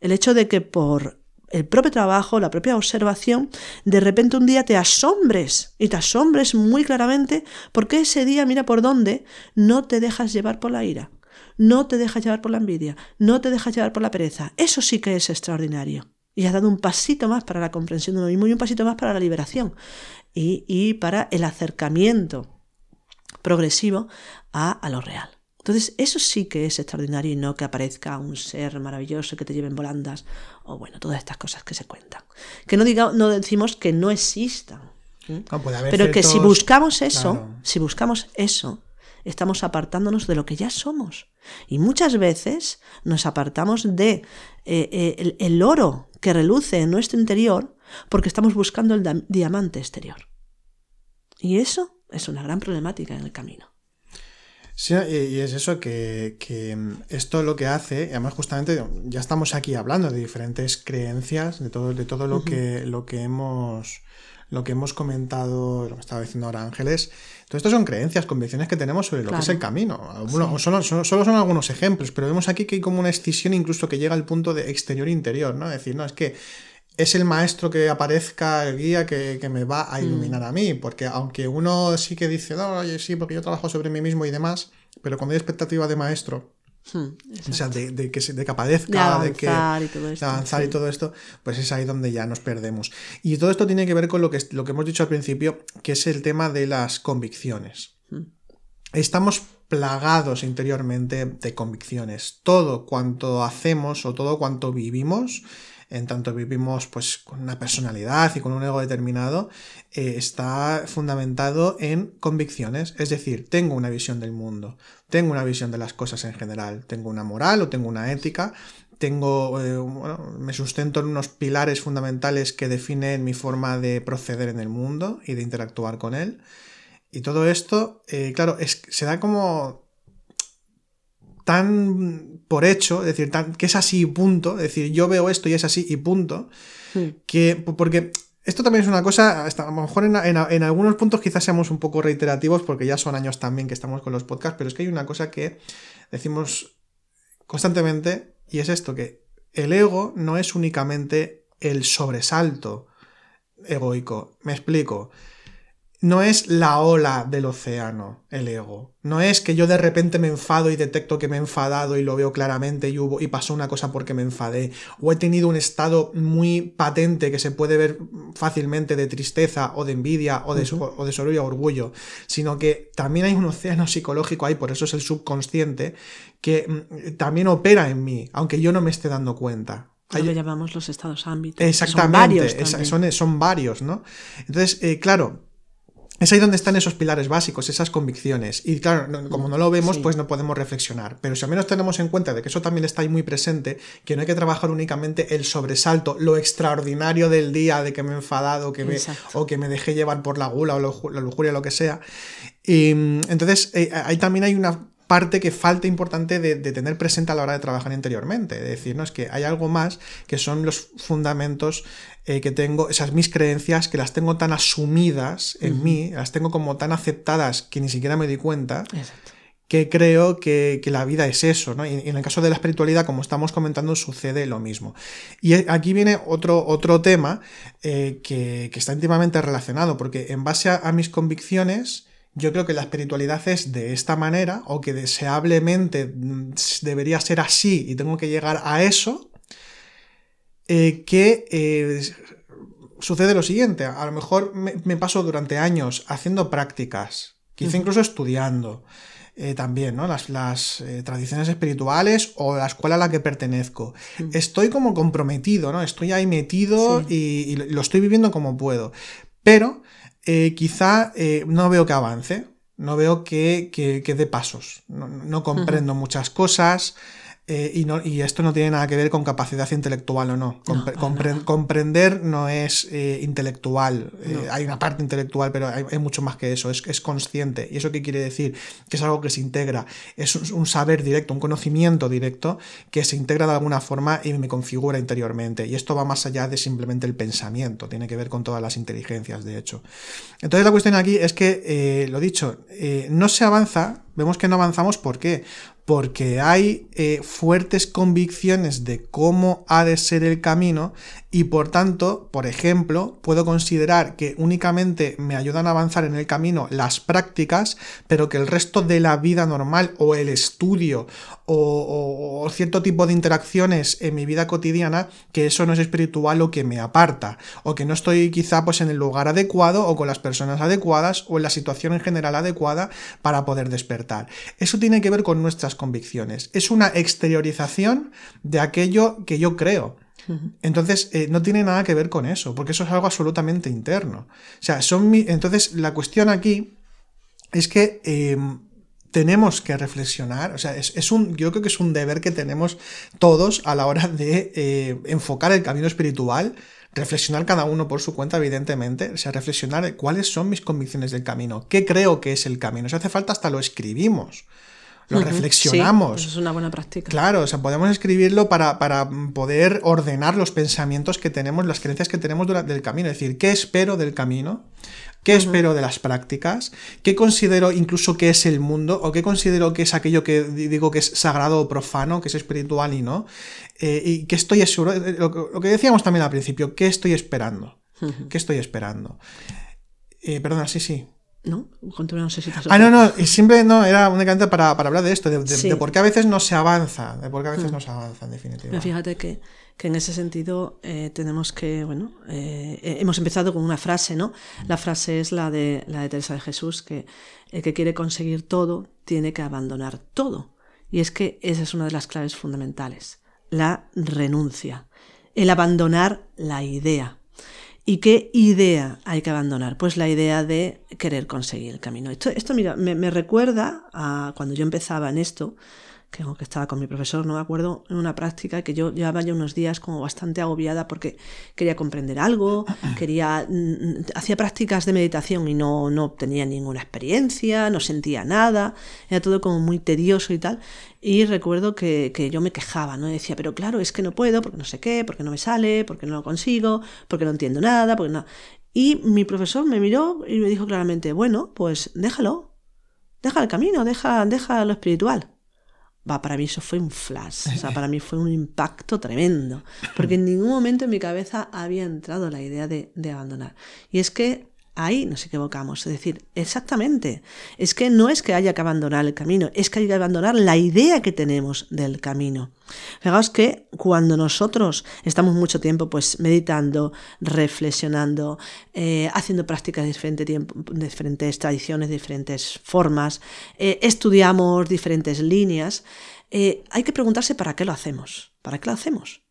el hecho de que por el propio trabajo, la propia observación, de repente un día te asombres y te asombres muy claramente porque ese día, mira por dónde, no te dejas llevar por la ira no te dejas llevar por la envidia, no te dejas llevar por la pereza. Eso sí que es extraordinario. Y has dado un pasito más para la comprensión de uno mismo y un pasito más para la liberación y, para el acercamiento progresivo a, a lo real. Entonces, eso sí que es extraordinario y no que aparezca un ser maravilloso que te lleve en volandas o bueno, todas estas cosas que se cuentan. Que no, diga, no decimos que no existan. Pero que si buscamos eso, si buscamos eso, estamos apartándonos de lo que ya somos. Y muchas veces nos apartamos de eh, eh, el, oro que reluce en nuestro interior porque estamos buscando el diamante exterior. Y eso es una gran problemática en el camino. Sí, y es eso que, esto lo que hace, además justamente ya estamos aquí hablando de diferentes creencias, de todo, de todo lo, que, lo que hemos lo que hemos comentado, lo que estaba diciendo ahora Ángeles, todo esto son creencias, convicciones que tenemos sobre lo que es el camino. solo, son algunos ejemplos, pero vemos aquí que hay como una escisión incluso que llega al punto de exterior-interior, ¿no? Es decir, no, es que es el maestro que aparezca, el guía que, me va a mm. iluminar a mí, porque aunque uno sí que dice, no, oye, sí, porque yo trabajo sobre mí mismo y demás, pero cuando hay expectativa de maestro, Hmm, o sea, de, que, de que aparezca, de, que, avanzar y todo esto, pues es ahí donde ya nos perdemos. Y todo esto tiene que ver con lo que, lo que hemos dicho al principio, que es el tema de las convicciones. Hmm. Estamos plagados interiormente de convicciones. Todo cuanto hacemos o todo cuanto vivimos en tanto vivimos pues con una personalidad y con un ego determinado, eh, está fundamentado en convicciones, es decir, tengo una visión del mundo, tengo una visión de las cosas en general, tengo una moral o tengo una ética, tengo, eh, me sustento en unos pilares fundamentales que definen mi forma de proceder en el mundo y de interactuar con él. Y todo esto, eh, claro, es, se da como tan por hecho, es decir, tan, que es así y punto, es decir, yo veo esto y es así y punto, que porque esto también es una cosa, a lo mejor en, en, algunos puntos quizás seamos un poco reiterativos porque ya son años también que estamos con los podcasts, pero es que hay una cosa que decimos constantemente y es esto, que el ego no es únicamente el sobresalto egoico, me explico. No es la ola del océano, el ego. No es que yo de repente me enfado y detecto que me he enfadado y lo veo claramente y, hubo, y pasó una cosa porque me enfadé. O he tenido un estado muy patente que se puede ver fácilmente de tristeza o de envidia o de, o de orgullo. Sino que también hay un océano psicológico ahí, por eso es el subconsciente, que mm, también opera en mí, aunque yo no me esté dando cuenta. Lo que llamamos los estados ámbitos. Exactamente, son varios, son, varios, ¿no? Entonces, eh, claro, es ahí donde están esos pilares básicos, esas convicciones. Y claro, como no lo vemos, pues no podemos reflexionar. Pero si al menos tenemos en cuenta de que eso también está ahí muy presente, que no hay que trabajar únicamente el sobresalto, lo extraordinario del día de que me he enfadado que me, o que me dejé llevar por la gula o la lujuria, lo que sea. Y entonces, eh, ahí también hay una parte que falta importante de, tener presente a la hora de trabajar interiormente. Es decir, ¿no? es que hay algo más que son los fundamentos eh, que tengo, esas mis creencias que las tengo tan asumidas en mí, las tengo como tan aceptadas que ni siquiera me di cuenta. que creo que, la vida es eso, ¿no? Y, en el caso de la espiritualidad, como estamos comentando, sucede lo mismo. Y aquí viene otro, otro tema eh, que, está íntimamente relacionado, porque en base a mis convicciones, yo creo que la espiritualidad es de esta manera o que deseablemente mm, debería ser así y tengo que llegar a eso, eh, que eh, sucede lo siguiente, a lo mejor me, paso durante años haciendo prácticas, quizá incluso estudiando. Eh, también, ¿no? Las, tradiciones espirituales o la escuela a la que pertenezco. Estoy como comprometido, ¿no? Estoy ahí metido y, lo estoy viviendo como puedo. Pero eh, quizá no veo que avance, no veo que, que, dé pasos, no, comprendo muchas cosas, eh, y, no, y, esto no tiene nada que ver con capacidad intelectual o no. comprender no es eh, intelectual. Eh, hay una parte intelectual, pero hay, mucho más que eso. Es, es, consciente. ¿Y eso qué quiere decir? Que es algo que se integra. Es un, saber directo, un conocimiento directo que se integra de alguna forma y me configura interiormente. Y esto va más allá de simplemente el pensamiento. Tiene que ver con todas las inteligencias, de hecho. Entonces la cuestión aquí es que, lo dicho, no se avanza. Vemos que no avanzamos. ¿Por qué? Porque hay eh, fuertes convicciones de cómo ha de ser el camino y por tanto, por ejemplo, puedo considerar que únicamente me ayudan a avanzar en el camino las prácticas, pero que el resto de la vida normal o el estudio o, cierto tipo de interacciones en mi vida cotidiana, que eso no es espiritual o que me aparta, o que no estoy quizá pues en el lugar adecuado o con las personas adecuadas o en la situación en general adecuada para poder despertar. Eso tiene que ver con nuestras convicciones. Es una exteriorización de aquello que yo creo. Entonces, eh, no tiene nada que ver con eso, porque eso es algo absolutamente interno. O sea, son entonces la cuestión aquí es que em, tenemos que reflexionar, o sea, es, un, yo creo que es un deber que tenemos todos a la hora de eh, enfocar el camino espiritual, reflexionar cada uno por su cuenta, evidentemente, o sea, reflexionar cuáles son mis convicciones del camino, qué creo que es el camino. Si hace falta, hasta lo escribimos lo reflexionamos. eso es una buena práctica. Claro, o sea, podemos escribirlo para, para, poder ordenar los pensamientos que tenemos, las creencias que tenemos durante el camino. Es decir, ¿qué espero del camino? ¿Qué espero de las prácticas? ¿Qué considero incluso que es el mundo? ¿O qué considero que es aquello que digo que es sagrado o profano, que es espiritual y no? Eh, y qué estoy seguro, eh, lo, que decíamos también al principio, ¿qué estoy esperando? ¿Qué estoy esperando? Eh, perdona, sí, sí. ¿no? no sé si Ah, no, no, y siempre no, era únicamente para, para hablar de esto, de, por qué a veces no se avanza, de por qué a veces no se avanza, en definitiva. Fíjate que, que en ese sentido eh, tenemos que, bueno, eh, eh, hemos empezado con una frase, ¿no? La frase es la de, la de Teresa de Jesús, que el que quiere conseguir todo tiene que abandonar todo. Y es que esa es una de las claves fundamentales, la renuncia, el abandonar la idea. ¿Y qué idea hay que abandonar? Pues la idea de querer conseguir el camino. Esto, esto mira, me, me recuerda a cuando yo empezaba en esto, que que estaba con mi profesor, no me acuerdo, en una práctica que yo llevaba ya unos días como bastante agobiada porque quería comprender algo, (clears throat) quería, mm, mm, hacía prácticas de meditación y no, no tenía ninguna experiencia, no sentía nada, era todo como muy tedioso y tal. Y recuerdo que, que yo me quejaba, ¿no? Decía, pero claro, es que no puedo, porque no sé qué, porque no me sale, porque no lo consigo, porque no entiendo nada, porque no. Y mi profesor me miró y me dijo claramente, bueno, pues déjalo, deja el camino, deja, deja lo espiritual para mí eso fue un flash, o sea, para mí fue un impacto tremendo, porque en ningún momento en mi cabeza había entrado la idea de, abandonar. Y es que Ahí nos equivocamos. Es decir, exactamente. Es que no es que haya que abandonar el camino, es que hay que abandonar la idea que tenemos del camino. Fijaos que cuando nosotros estamos mucho tiempo pues meditando, reflexionando, eh, haciendo prácticas de diferente tiempo, diferentes tradiciones, diferentes formas, eh, estudiamos diferentes líneas, eh, hay que preguntarse para qué lo hacemos. ¿Para qué lo hacemos?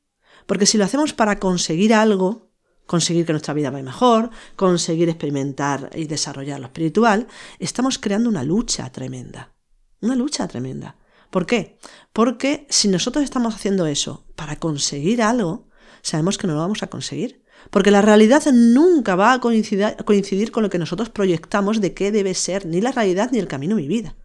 Porque si lo hacemos para conseguir algo, conseguir que nuestra vida vaya mejor, conseguir experimentar y desarrollar lo espiritual, estamos creando una lucha tremenda. Una lucha tremenda. ¿Por qué? Porque si nosotros estamos haciendo eso para conseguir algo, sabemos que no lo vamos a conseguir. Porque la realidad nunca va a coincidir, con lo que nosotros proyectamos de qué debe ser ni la realidad ni el camino de mi vida.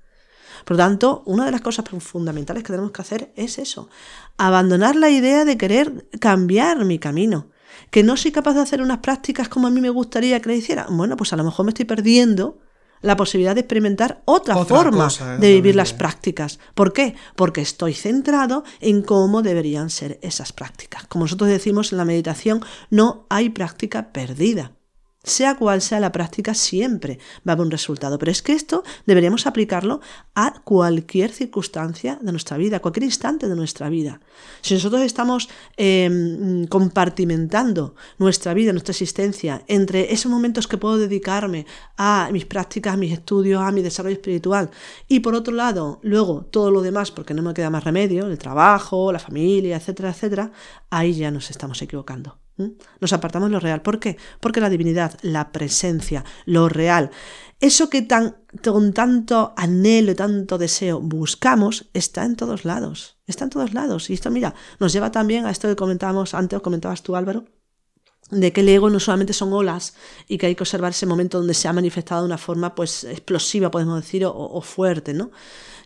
Por lo tanto, una de las cosas fundamentales que tenemos que hacer es eso, abandonar la idea de querer cambiar mi camino, que no soy capaz de hacer unas prácticas como a mí me gustaría que le hiciera. Bueno, pues a lo mejor me estoy perdiendo la posibilidad de experimentar otra, forma de vivir las prácticas. ¿Por qué? Porque estoy centrado en cómo deberían ser esas prácticas. Como nosotros decimos en la meditación, no hay práctica perdida. Sea cual sea la práctica, siempre va a haber un resultado. Pero es que esto deberíamos aplicarlo a cualquier circunstancia de nuestra vida, a cualquier instante de nuestra vida. Si nosotros estamos em, compartimentando nuestra vida, nuestra existencia, entre esos momentos que puedo dedicarme a mis prácticas, a mis estudios, a mi desarrollo espiritual, y por otro lado, luego todo lo demás, porque no me queda más remedio, el trabajo, la familia, etcétera, etcétera, ahí ya nos estamos equivocando. Nos apartamos lo real. ¿Por qué? Porque la divinidad, la presencia, lo real, eso que tan, con tanto anhelo y tanto deseo buscamos, está en todos lados. Está en todos lados. Y esto, mira, nos lleva también a esto que comentábamos antes, comentabas tú, Álvaro, de que el ego no solamente son olas y que hay que observar ese momento donde se ha manifestado de una forma pues explosiva, podemos decir, o, fuerte, ¿no?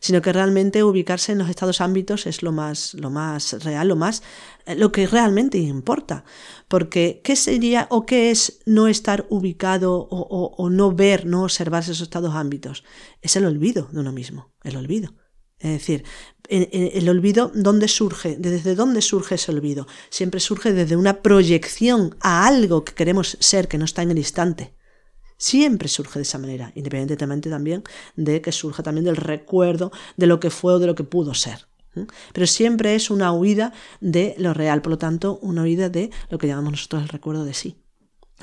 sino que realmente ubicarse en los estados ámbitos es lo más, lo más real, lo más, eh, lo que realmente importa. Porque, ¿qué sería o qué es no estar ubicado o, o no ver, no observar esos estados ámbitos? Es el olvido de uno mismo, el olvido. Es decir, el olvido, ¿dónde surge? ¿Desde dónde surge ese olvido? Siempre surge desde una proyección a algo que queremos ser que no está en el instante. Siempre surge de esa manera, independientemente también de que surja también del recuerdo de lo que fue o de lo que pudo ser. Pero siempre es una huida de lo real, por lo tanto, una huida de lo que llamamos nosotros el recuerdo de sí.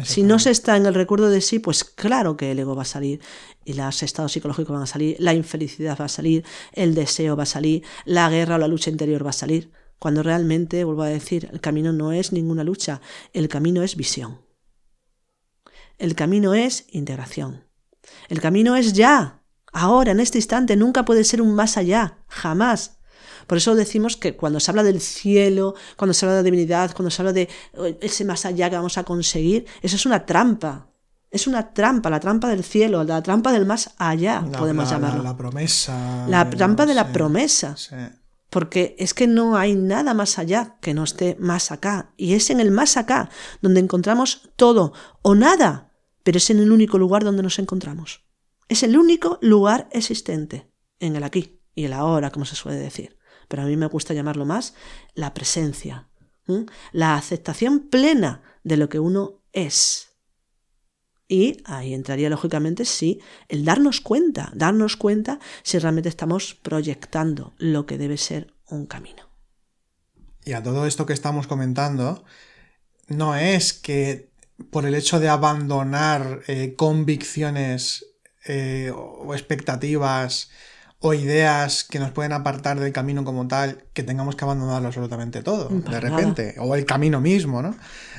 Si no se está en el recuerdo de sí, pues claro que el ego va a salir y los estados psicológicos van a salir, la infelicidad va a salir, el deseo va a salir, la guerra o la lucha interior va a salir, cuando realmente, vuelvo a decir, el camino no es ninguna lucha, el camino es visión. El camino es integración. El camino es ya, ahora, en este instante, nunca puede ser un más allá, jamás. Por eso decimos que cuando se habla del cielo, cuando se habla de divinidad, cuando se habla de eh, ese más allá que vamos a conseguir, eso es una trampa. Es una trampa, la trampa del cielo, la trampa del más allá, podemos llamarlo. La, promesa. La trampa de la promesa. Porque es que no hay nada más allá que no esté más acá. Y es en el más acá donde encontramos todo o nada, pero es en el único lugar donde nos encontramos. Es el único lugar existente, en el aquí y el ahora, como se suele decir. Pero a mí me gusta llamarlo más la presencia, la aceptación plena de lo que uno es. Y ahí entraría lógicamente sí el darnos cuenta, darnos cuenta si realmente estamos proyectando lo que debe ser un camino. Y a todo esto que estamos comentando, no es que por el hecho de abandonar eh, convicciones eh, o expectativas o ideas que nos pueden apartar del camino como tal, que tengamos que abandonarlo absolutamente todo, de repente, o el camino mismo, ¿no?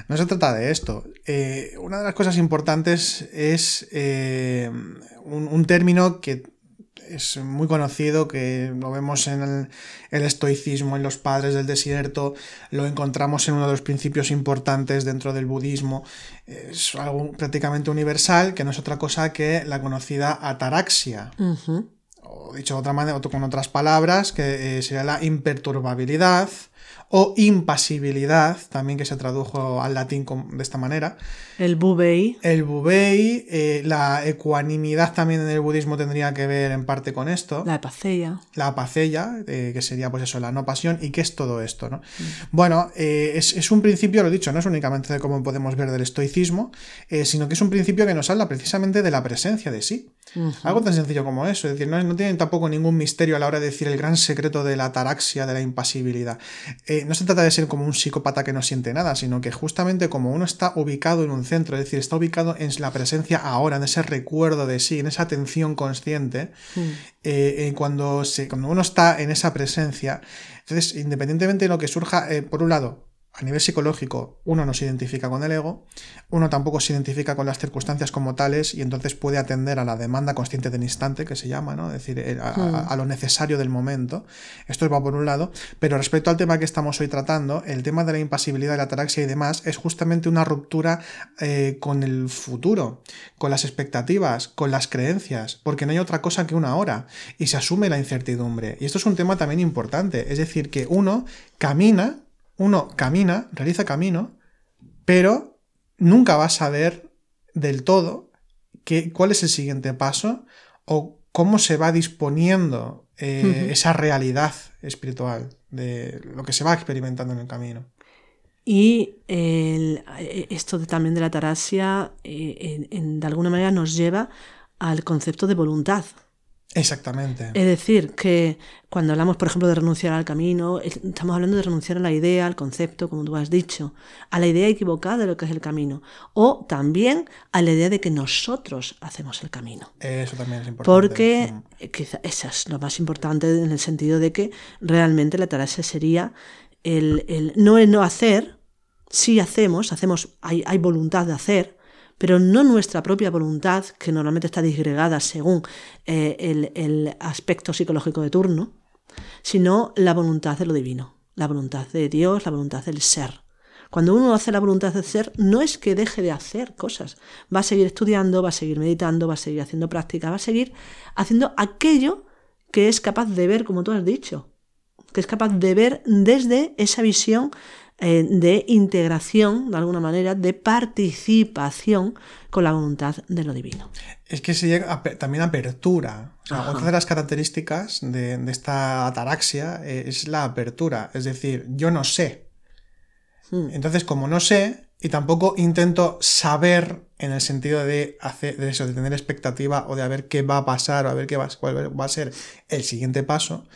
No se trata de esto. Eh, una de las cosas importantes es eh, un, término que es muy conocido, que lo vemos en el, el, estoicismo, en los padres del desierto, lo encontramos en uno de los principios importantes dentro del budismo, es algo prácticamente universal, que no es otra cosa que la conocida ataraxia dicho de otra manera, con otras palabras, que eh, sería la imperturbabilidad o impasibilidad, también que se tradujo al latín de esta manera. El bubei. El bubei, eh, la ecuanimidad también en el budismo tendría que ver en parte con esto. La apaceia. La apaceia, eh, que sería pues eso, la no pasión. ¿Y qué es todo esto? ¿no? Mm. Bueno, eh, es, un principio, lo he dicho, no es únicamente de cómo podemos ver del estoicismo, sino que es un principio que nos habla precisamente de la presencia de sí. Algo tan sencillo como eso, es decir, no, no tiene tampoco ningún misterio a la hora de decir el gran secreto de la ataraxia, de la impasibilidad no se trata de ser como un psicópata que no siente nada, sino que justamente como uno está ubicado en un centro, es decir, está ubicado en la presencia ahora, en ese recuerdo de sí, en esa atención consciente, hmm. eh, cuando, se, cuando uno está en esa presencia, entonces, independientemente de lo que surja, eh, por un lado, a nivel psicológico, uno no se identifica con el ego, uno tampoco se identifica con las circunstancias como tales y entonces puede atender a la demanda consciente del instante, que se llama, ¿no? Es decir, a, hmm. lo necesario del momento. Esto va por un lado, pero respecto al tema que estamos hoy tratando, el tema de la impasibilidad, la ataraxia y demás, es justamente una ruptura eh, con el futuro, con las expectativas, con las creencias, porque no hay otra cosa que una hora y se asume la incertidumbre. Y esto es un tema también importante, es decir, que uno camina uno camina, realiza camino, pero nunca va a saber del todo qué, cuál es el siguiente paso o cómo se va disponiendo eh, esa realidad espiritual de lo que se va experimentando en el camino. Y esto también de la tarasia, eh, de alguna manera nos lleva al concepto de voluntad. Exactamente. Es decir, que cuando hablamos, por ejemplo, de renunciar al camino, estamos hablando de renunciar a la idea, al concepto, como tú has dicho, a la idea equivocada de lo que es el camino, o también a la idea de que nosotros hacemos el camino. Eso también es importante. Porque mm. quizá eso es lo más importante en el sentido de que realmente la tarea sería el, el no el no hacer, sí hacemos, hacemos, hay, hay voluntad de hacer, pero no nuestra propia voluntad, que normalmente está disgregada según eh, el, aspecto psicológico de turno, sino la voluntad de lo divino, la voluntad de Dios, la voluntad del ser. Cuando uno hace la voluntad de ser, no es que deje de hacer cosas, va a seguir estudiando, va a seguir meditando, va a seguir haciendo práctica, va a seguir haciendo aquello que es capaz de ver, como tú has dicho, que es capaz de ver desde esa visión eh, de integración, de alguna manera, de participación con la voluntad de lo divino. Es que se llega también apertura. otra de las características de, esta ataraxia eh, es la apertura. Es decir, yo no sé. Hmm. Entonces, como no sé, y tampoco intento saber en el sentido de hacer de eso, de tener expectativa o de a ver qué va a pasar o a ver qué va, cuál va a ser el siguiente paso.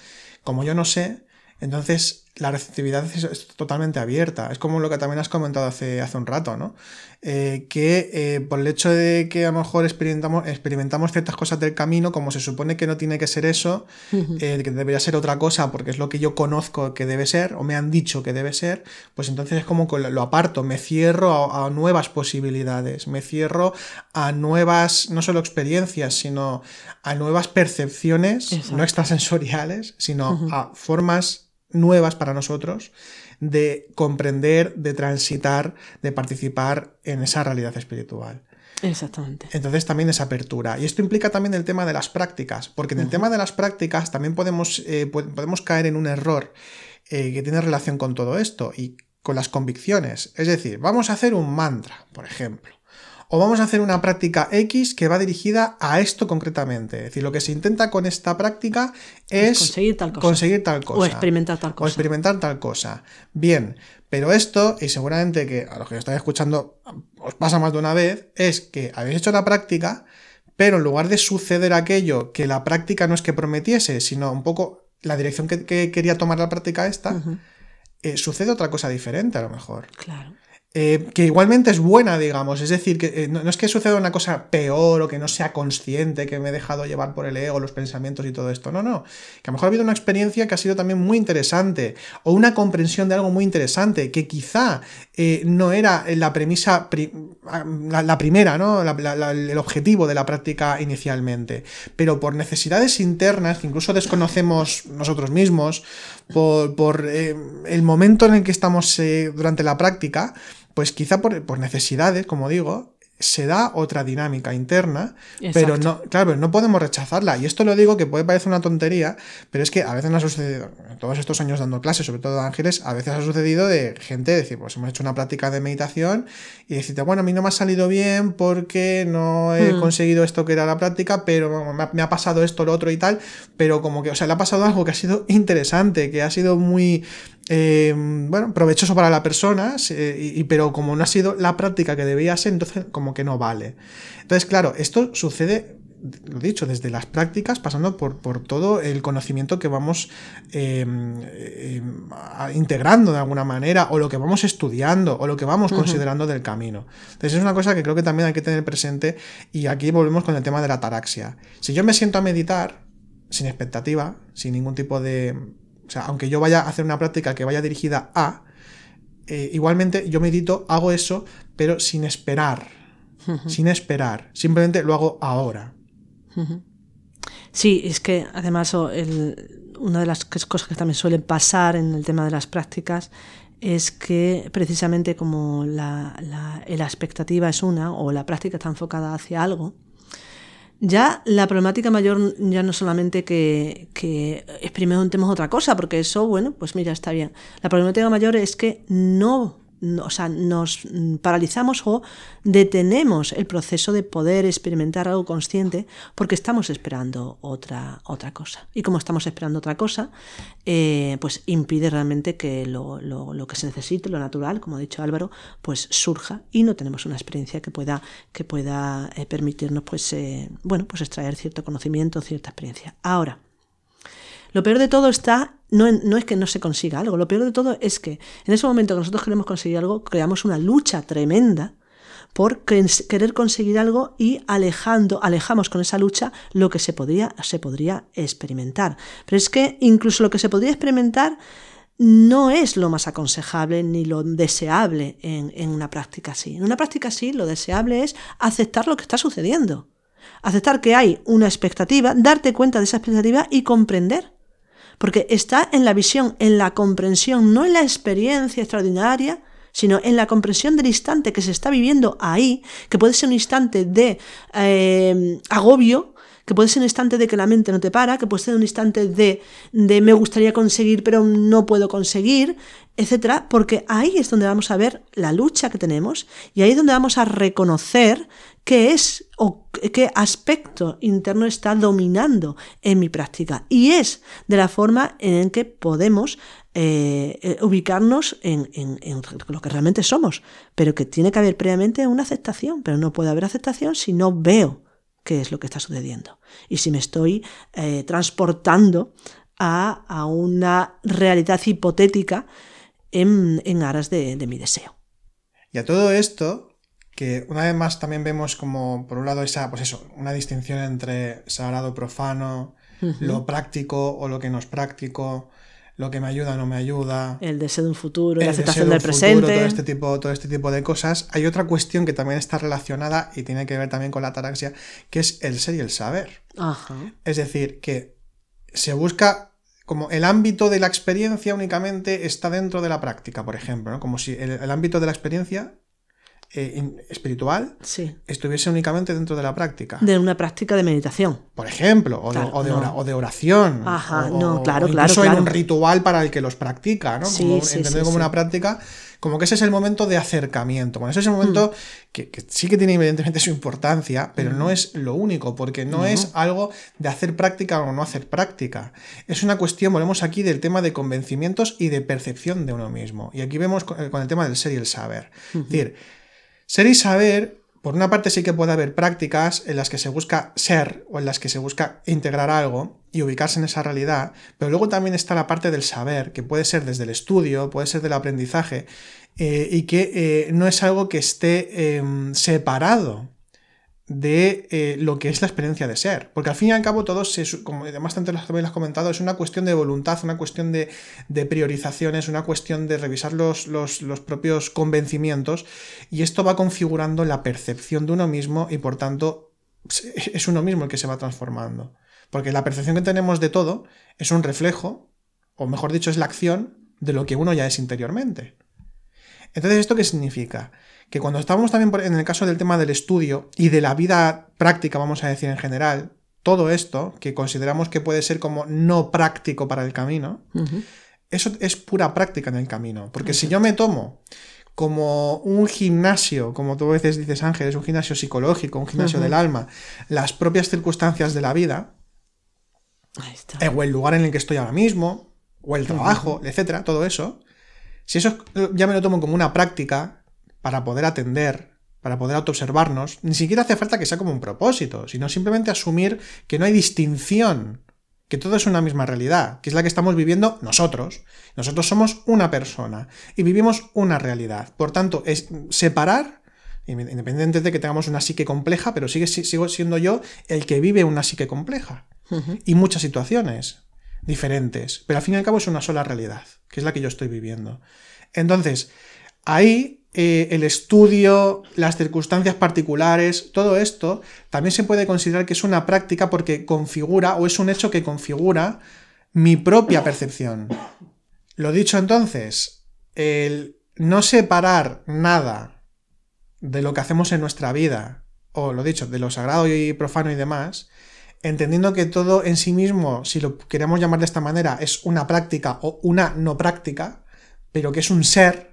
Como yo no sé, entonces la receptividad es, totalmente abierta. Es como lo que también has comentado hace, hace un rato, ¿no? Eh, que eh, por el hecho de que a lo mejor experimentamos, experimentamos ciertas cosas del camino, como se supone que no tiene que ser eso, eh, que debería ser otra cosa porque es lo que yo conozco que debe ser, o me han dicho que debe ser, pues entonces es como que lo aparto, me cierro a, nuevas posibilidades, me cierro a nuevas, no solo experiencias, sino a nuevas percepciones, no extrasensoriales, sino a formas nuevas para nosotros de comprender, de transitar, de participar en esa realidad espiritual. Exactamente. Entonces también esa apertura. Y esto implica también el tema de las prácticas, porque en el tema de las prácticas también podemos, eh, podemos caer en un error eh, que tiene relación con todo esto y con las convicciones. Es decir, vamos a hacer un mantra, por ejemplo o vamos a hacer una práctica X que va dirigida a esto concretamente. Es decir, lo que se intenta con esta práctica es, conseguir, tal cosa. conseguir tal cosa. O experimentar tal cosa. O experimentar tal cosa. Bien, pero esto, y seguramente que a los que estáis escuchando os pasa más de una vez, es que habéis hecho la práctica, pero en lugar de suceder aquello que la práctica no es que prometiese, sino un poco la dirección que, quería tomar la práctica esta, eh, sucede otra cosa diferente a lo mejor. Claro. Eh, que igualmente es buena, digamos. Es decir, que eh, no, es que suceda una cosa peor o que no sea consciente, que me he dejado llevar por el ego, los pensamientos y todo esto. No, no. Que a lo mejor ha habido una experiencia que ha sido también muy interesante o una comprensión de algo muy interesante que quizá eh, no era la premisa, la, primera, ¿no? el objetivo de la práctica inicialmente. Pero por necesidades internas que incluso desconocemos nosotros mismos, por, por el momento en el que estamos durante la práctica, pues quizá por, necesidades, como digo, se da otra dinámica interna, pero no, claro, no podemos rechazarla. Y esto lo digo que puede parecer una tontería, pero es que a veces nos ha sucedido, todos estos años dando clases, sobre todo de ángeles, a veces ha sucedido de gente decir, pues hemos hecho una práctica de meditación y decirte, bueno, a mí no me ha salido bien porque no he hmm. conseguido esto que era la práctica, pero me ha, pasado esto, lo otro y tal, pero como que, o sea, le ha pasado algo que ha sido interesante, que ha sido muy, eh, bueno, provechoso para la persona, y, pero como no ha sido la práctica que debía ser, entonces como que no vale. Entonces, claro, esto sucede, lo dicho, desde las prácticas, pasando por, por todo el conocimiento que vamos em, integrando de alguna manera, o lo que vamos estudiando, o lo que vamos considerando del camino. Entonces, es una cosa que creo que también hay que tener presente, y aquí volvemos con el tema de la ataraxia. Si yo me siento a meditar, sin expectativa, sin ningún tipo de o sea, aunque yo vaya a hacer una práctica que vaya dirigida a, eh, igualmente yo medito, hago eso, pero sin esperar. sin esperar. Simplemente lo hago ahora. Sí, es que además una de las cosas que también suelen pasar en el tema de las prácticas es que precisamente como la, la expectativa es una o la práctica está enfocada hacia algo, ya la problemática mayor ya no solamente que, que experimentemos otra cosa, porque eso, bueno, pues mira, está bien. La problemática mayor es que no o sea, nos paralizamos o detenemos el proceso de poder experimentar algo consciente porque estamos esperando otra, otra cosa. Y como estamos esperando otra cosa, eh, pues impide realmente que lo, lo, que se necesite, lo natural, como ha dicho Álvaro, pues surja y no tenemos una experiencia que pueda, que pueda eh, permitirnos pues, eh, bueno, pues extraer cierto conocimiento, cierta experiencia. Ahora, lo peor de todo está, no, no, es que no se consiga algo, lo peor de todo es que en ese momento que nosotros queremos conseguir algo, creamos una lucha tremenda por querer conseguir algo y alejando, alejamos con esa lucha lo que se podría, se podría experimentar. Pero es que incluso lo que se podría experimentar no es lo más aconsejable ni lo deseable en, en una práctica así. En una práctica así lo deseable es aceptar lo que está sucediendo. Aceptar que hay una expectativa, darte cuenta de esa expectativa y comprender porque está en la visión, en la comprensión, no en la experiencia extraordinaria, sino en la comprensión del instante que se está viviendo ahí, que puede ser un instante de eh, agobio, que puede ser un instante de que la mente no te para, que puede ser un instante de, de me gustaría conseguir pero no puedo conseguir, etcétera, porque ahí es donde vamos a ver la lucha que tenemos y ahí es donde vamos a reconocer qué es o qué aspecto interno está dominando en mi práctica y es de la forma en que podemos eh, eh, ubicarnos en, lo que realmente somos, pero que tiene que haber previamente una aceptación, pero no puede haber aceptación si no veo qué es lo que está sucediendo. Y si me estoy eh, transportando a, una realidad hipotética en, aras de, mi deseo. Y a todo esto, que una vez más también vemos como, por un lado, esa, pues eso, una distinción entre sagrado profano, lo práctico o lo que no es práctico, lo que me ayuda no me ayuda. El deseo de un futuro, la aceptación del presente. todo, este tipo, todo este tipo de cosas. Hay otra cuestión que también está relacionada y tiene que ver también con la ataraxia, que es el ser y el saber. Es decir, que se busca como el ámbito de la experiencia únicamente está dentro de la práctica, por ejemplo, ¿no? Como si el ámbito de la experiencia eh, espiritual estuviese únicamente dentro de la práctica. De una práctica de meditación. Por ejemplo, o, de, oración. Ajá, no, claro, o claro. en un ritual para el que los practica, ¿no? como, como una práctica, como que ese es el momento de acercamiento. Bueno, ese es el momento mm. que, sí que tiene evidentemente su importancia, pero no mm. es lo único, porque no, es algo de hacer práctica o no hacer práctica. Es una cuestión, volvemos aquí, del tema de convencimientos y de percepción de uno mismo. Y aquí vemos con, el tema del ser y el saber. Es decir, ser y saber, por una parte sí que puede haber prácticas en las que se busca ser o en las que se busca integrar algo y ubicarse en esa realidad, pero luego también está la parte del saber, que puede ser desde el estudio, puede ser del aprendizaje, eh, y que eh, no es algo que esté em, separado de eh, lo que es la experiencia de ser. Porque al fin y al cabo todo, como además tanto lo has comentado, es una cuestión de voluntad, una cuestión de, de priorizaciones, una cuestión de revisar los, los, los, propios convencimientos y esto va configurando la percepción de uno mismo y por tanto (laughs) es uno mismo el que se va transformando. Porque la percepción que tenemos de todo es un reflejo, o mejor dicho, es la acción de lo que uno ya es interiormente. Entonces, ¿esto qué significa? Que cuando estamos también en el caso del tema del estudio y de la vida práctica, vamos a decir en general, todo esto, que consideramos que puede ser como no práctico para el camino, eso es pura práctica en el camino. Porque si yo me tomo como un gimnasio, como tú a veces dices Ángel, es un gimnasio psicológico, un gimnasio del alma, las propias circunstancias de la vida, eh, o el lugar en el que estoy ahora mismo, o el trabajo, etcétera, todo eso, si eso ya me lo tomo como una práctica para poder atender, para poder autoobservarnos, ni siquiera hace falta que sea como un propósito, sino simplemente asumir que no hay distinción, que todo es una misma realidad, que es la que estamos viviendo nosotros. Nosotros somos una persona y vivimos una realidad. Por tanto, es separar, independientemente de que tengamos una psique compleja, pero sigue, sigo siendo yo el que vive una psique compleja. Y muchas situaciones diferentes, pero al fin y al cabo es una sola realidad, que es la que yo estoy viviendo. Entonces, ahí eh, el estudio, las circunstancias particulares, todo esto también se puede considerar que es una práctica porque configura o es un hecho que configura mi propia percepción. Lo dicho entonces, el no separar nada de lo que hacemos en nuestra vida, o lo dicho, de lo sagrado y profano y demás, entendiendo que todo en sí mismo, si lo queremos llamar de esta manera, es una práctica o una no práctica, pero que es un ser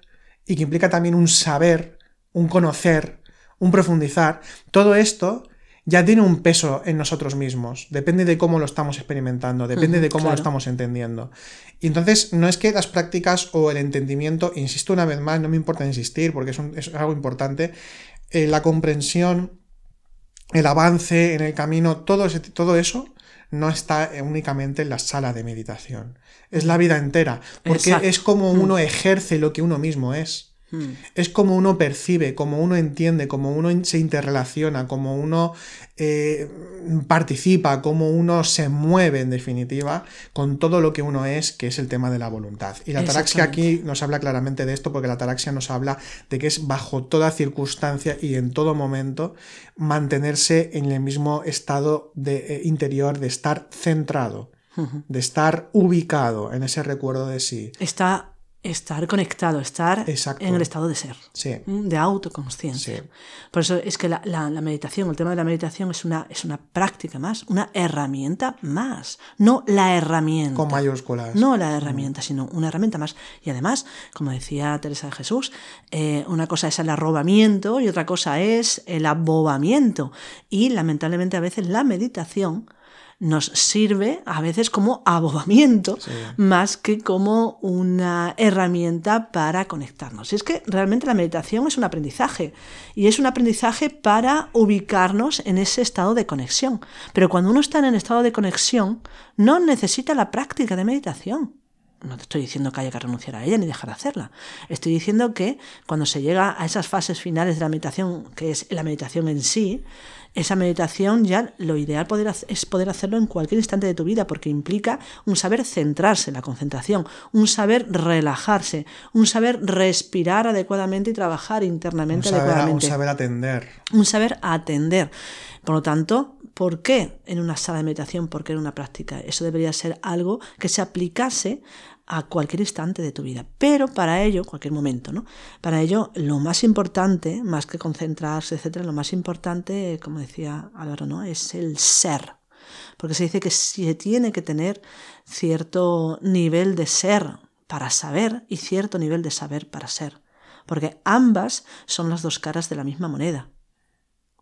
y que implica también un saber, un conocer, un profundizar, todo esto ya tiene un peso en nosotros mismos. Depende de cómo lo estamos experimentando, depende de cómo lo estamos entendiendo. Y entonces no es que las prácticas o el entendimiento, insisto una vez más, no me importa insistir porque es, algo importante, eh, la comprensión el avance en el camino, todo, todo eso no está únicamente en la sala de meditación. Es la vida entera, porque es como mm. uno ejerce lo que uno mismo es. Hmm. Es como uno percibe, como uno entiende, como uno se interrelaciona, como uno eh, participa, como uno se mueve en definitiva con todo lo que uno es, que es el tema de la voluntad. Y la ataraxia aquí nos habla claramente de esto porque la ataraxia nos habla de que es bajo toda circunstancia y en todo momento mantenerse en el mismo estado de, eh, interior de estar centrado, de estar ubicado en ese recuerdo de sí. Está estar conectado, estar en el estado de ser, de autoconsciencia. Por eso es que la, meditación, el tema de la meditación es una, es una práctica más, una herramienta más, no la herramienta. Con mayúsculas. No la herramienta, sino una herramienta más. Y además, como decía Teresa de Jesús, eh, una cosa es el arrobamiento y otra cosa es el abobamiento. Y lamentablemente a veces la meditación nos sirve a veces como abobamiento más que como una herramienta para conectarnos. Y es que realmente la meditación es un aprendizaje y es un aprendizaje para ubicarnos en ese estado de conexión. Pero cuando uno está en el estado de conexión, no necesita la práctica de meditación. No te estoy diciendo que haya que renunciar a ella ni dejar de hacerla. Estoy diciendo que cuando se llega a esas fases finales de la meditación, que es la meditación en sí, esa meditación ya lo ideal poder, es poder hacerlo en cualquier instante de tu vida porque implica un saber centrarse, la concentración, un saber relajarse, un saber respirar adecuadamente y trabajar internamente adecuadamente. Un saber atender. Un saber atender. Por lo tanto, ¿por qué en una sala de meditación? ¿Por qué en una práctica? Eso debería ser algo que se aplicase a cualquier instante de tu vida. Pero para ello, cualquier momento, ¿no? Para ello, lo más importante, más que concentrarse, etcétera, lo más importante, como decía Álvaro, ¿no? Es el ser. Porque se dice que se tiene que tener cierto nivel de ser para saber y cierto nivel de saber para ser. Porque ambas son las dos caras de la misma moneda.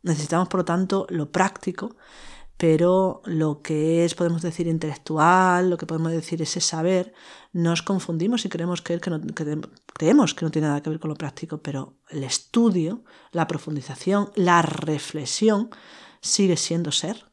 Necesitamos, por lo tanto, lo práctico pero lo que es, podemos decir, intelectual, lo que podemos decir ese saber, nos confundimos y creemos que, no, creemos que no tiene nada que ver con lo práctico, pero el estudio, la profundización, la reflexión sigue siendo ser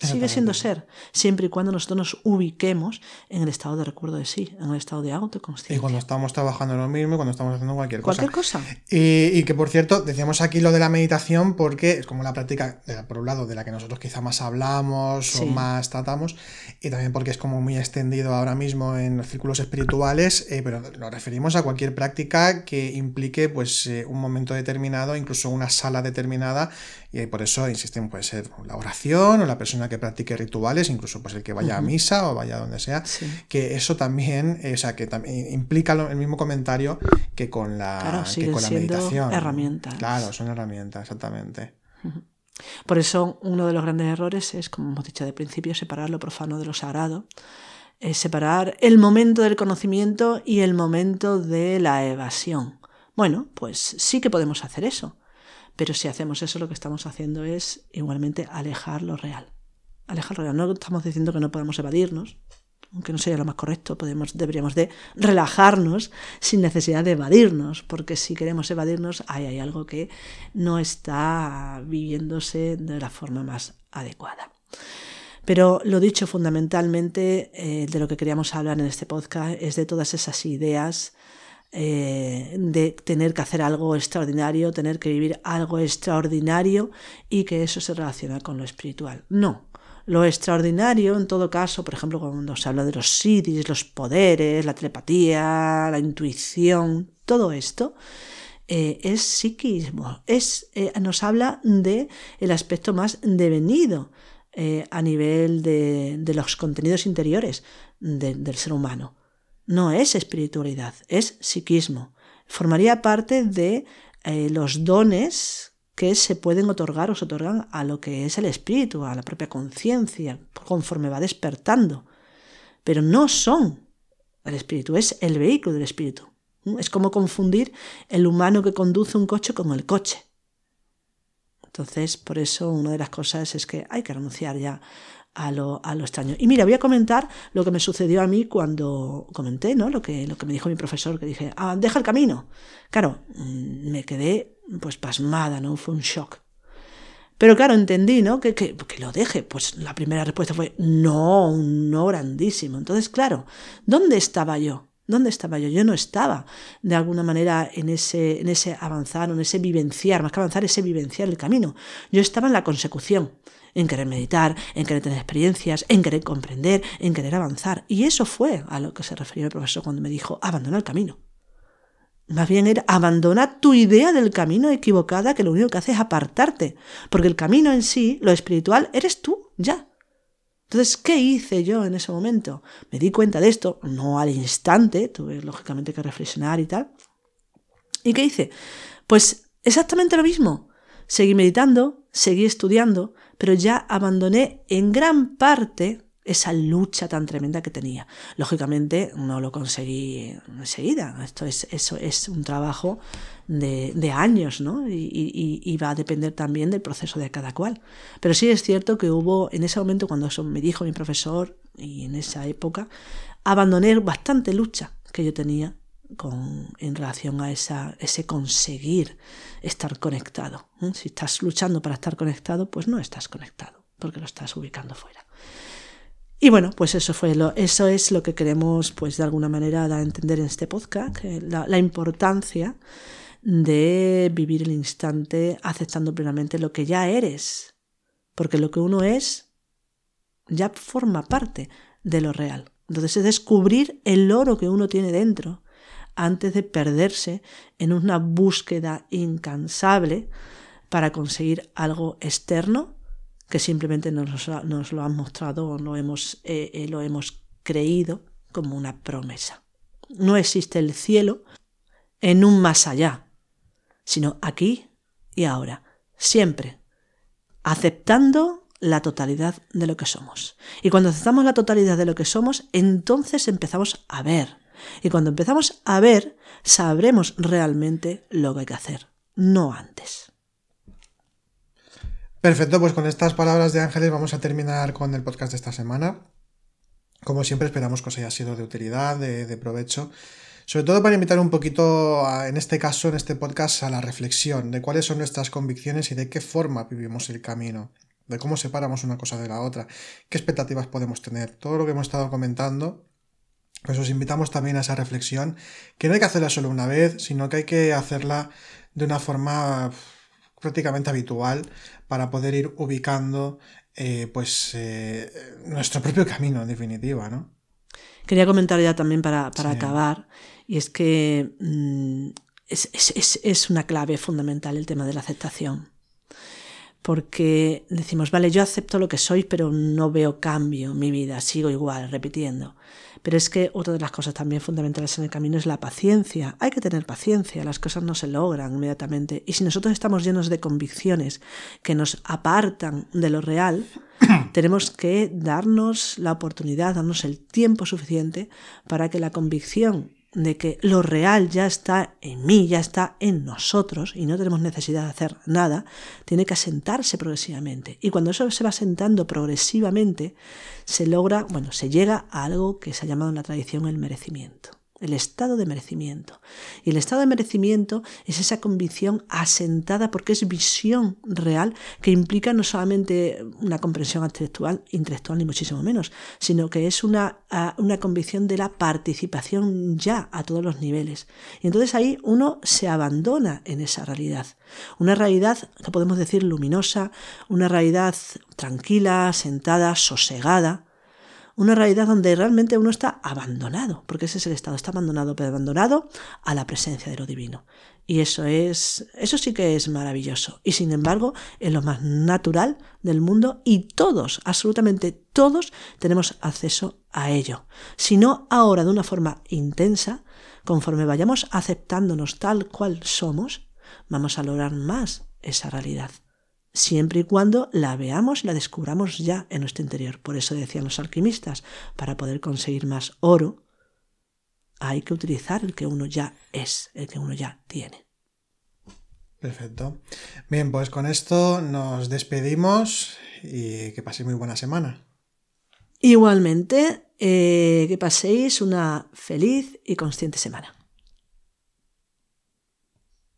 sigue siendo ser, siempre y cuando nosotros nos ubiquemos en el estado de recuerdo de sí, en el estado de autoconsciencia. Y cuando estamos trabajando en lo mismo y cuando estamos haciendo cualquier cosa. Cualquier cosa. Y, que, por cierto, decíamos aquí lo de la meditación porque es como la práctica, por un lado, de la que nosotros quizá más hablamos o más tratamos, y también porque es como muy extendido ahora mismo en los círculos espirituales, eh, pero nos referimos a cualquier práctica que implique pues eh, un momento determinado, incluso una sala determinada Y por eso, insisten, puede ser la oración o la persona que practique rituales, incluso pues el que vaya a misa o vaya donde sea, que eso también, o sea, que también implica el mismo comentario que con la, que con la meditación. Herramientas. Claro, son herramientas, exactamente. Por eso uno de los grandes errores es, como hemos dicho de principio, separar lo profano de lo sagrado, es separar el momento del conocimiento y el momento de la evasión. Bueno, pues sí que podemos hacer eso, pero si hacemos eso lo que estamos haciendo es igualmente alejar lo real. Alejar lo real. No estamos diciendo que no podemos evadirnos, aunque no sería lo más correcto, podemos, deberíamos de relajarnos sin necesidad de evadirnos, porque si queremos evadirnos, hay algo que no está viviéndose de la forma más adecuada. Pero lo dicho, fundamentalmente eh, de lo que queríamos hablar en este podcast es de todas esas ideas eh, de tener que hacer algo extraordinario, tener que vivir algo extraordinario y que eso se relaciona con lo espiritual. No, lo extraordinario, en todo caso, por ejemplo, cuando se habla de los siddhis, los poderes, la telepatía, la intuición, todo esto, eh, es psiquismo, es, eh, nos habla de el aspecto más devenido eh, a nivel de, de, los contenidos interiores del ser humano. No es espiritualidad, es psiquismo. Formaría parte de los dones que se pueden otorgar o se otorgan a lo que es el espíritu, a la propia conciencia, conforme va despertando. Pero no son el espíritu, es el vehículo del espíritu. Es como confundir el humano que conduce un coche con el coche. Entonces, por eso una de las cosas es que hay que renunciar ya a lo, a lo, extraño. Y mira, voy a comentar lo que me sucedió a mí cuando comenté, ¿no? Lo que, lo que me dijo mi profesor, que dije, ah, deja el camino. Claro, mm, me quedé pues pasmada, ¿no? Fue un shock. Pero claro, entendí, ¿no? Que, que, lo deje. Pues la primera respuesta fue no, un no grandísimo. Entonces, claro, ¿dónde estaba yo? ¿Dónde estaba yo? Yo no estaba de alguna manera en ese, en ese avanzar, en ese vivenciar, más que avanzar, ese vivenciar el camino. Yo estaba en la consecución, en querer meditar, en querer tener experiencias, en querer comprender, en querer avanzar. Y eso fue a lo que se refería el profesor cuando me dijo, abandona el camino. Más bien era abandonar tu idea del camino equivocada que lo único que hace es apartarte. Porque el camino en sí, lo espiritual, eres tú, ya. Entonces, ¿qué hice yo en ese momento? Me di cuenta de esto, no al instante, tuve lógicamente que reflexionar y tal. ¿Y qué hice? Pues exactamente lo mismo. Seguí meditando, seguí estudiando, pero ya abandoné en gran parte esa lucha tan tremenda que tenía. Lógicamente no lo conseguí enseguida, esto es, eso es un trabajo de, años, ¿no? Y, va a depender también del proceso de cada cual. Pero sí es cierto que hubo, en ese momento cuando me dijo mi profesor, y en esa época, abandoné bastante lucha que yo tenía con, en relación a esa, ese conseguir estar conectado. Si estás luchando para estar conectado, pues no estás conectado, porque lo estás ubicando fuera. Y bueno, pues eso fue lo, eso es lo que queremos, pues de alguna manera dar a entender en este podcast, la, la importancia de vivir el instante aceptando plenamente lo que ya eres, porque lo que uno es ya forma parte de lo real. Entonces es descubrir el oro que uno tiene dentro antes de perderse en una búsqueda incansable para conseguir algo externo que simplemente nos, nos lo han mostrado o hemos, eh, eh, lo hemos creído como una promesa. No existe el cielo en un más allá, sino aquí y ahora, siempre, aceptando la totalidad de lo que somos. Y cuando aceptamos la totalidad de lo que somos, entonces empezamos a ver. Y cuando empezamos a ver, sabremos realmente lo que hay que hacer, no antes. Perfecto, pues con estas palabras de Ángeles vamos a terminar con el podcast de esta semana. Como siempre esperamos que os haya sido de utilidad, de, provecho, sobre todo para invitar un poquito, en este caso, en este podcast, a la reflexión de cuáles son nuestras convicciones y de qué forma vivimos el camino, de cómo separamos una cosa de la otra, qué expectativas podemos tener, todo lo que hemos estado comentando. Pues os invitamos también a esa reflexión, que no hay que hacerla solo una vez, sino que hay que hacerla de una forma prácticamente habitual para poder ir ubicando eh, pues eh, nuestro propio camino en definitiva, ¿no? Quería comentar ya también para, acabar, y es que mm, es, una clave fundamental el tema de la aceptación. porque decimos, vale, yo acepto lo que soy, pero no veo cambio en mi vida, sigo igual, repitiendo. Pero es que otra de las cosas también fundamentales en el camino es la paciencia. Hay que tener paciencia, las cosas no se logran inmediatamente. Y si nosotros estamos llenos de convicciones que nos apartan de lo real, (coughs) tenemos que darnos la oportunidad, darnos el tiempo suficiente para que la convicción de que lo real ya está en mí, ya está en nosotros y no tenemos necesidad de hacer nada, tiene que asentarse progresivamente. Y cuando eso se va asentando progresivamente, se logra, bueno, se llega a algo que se ha llamado en la tradición el merecimiento el estado de merecimiento. Y el estado de merecimiento es esa convicción asentada porque es visión real que implica no solamente una comprensión intelectual, ni muchísimo menos, sino que es una, una convicción de la participación ya a todos los niveles. Y entonces ahí uno se abandona en esa realidad. Una realidad que podemos decir luminosa, una realidad tranquila, sentada, sosegada, una realidad donde realmente uno está abandonado, porque ese es el estado, está abandonado, pero abandonado a la presencia de lo divino. Y eso es, eso sí que es maravilloso. Y sin embargo, es lo más natural del mundo y todos, absolutamente todos, tenemos acceso a ello. Si no ahora de una forma intensa, conforme vayamos aceptándonos tal cual somos, vamos a lograr más esa realidad siempre y cuando la veamos y la descubramos ya en nuestro interior. Por eso decían los alquimistas, para poder conseguir más oro, hay que utilizar el que uno ya es, el que uno ya tiene. Perfecto. Bien, pues con esto nos despedimos y que paséis muy buena semana. Igualmente, eh, que paséis una feliz y consciente semana.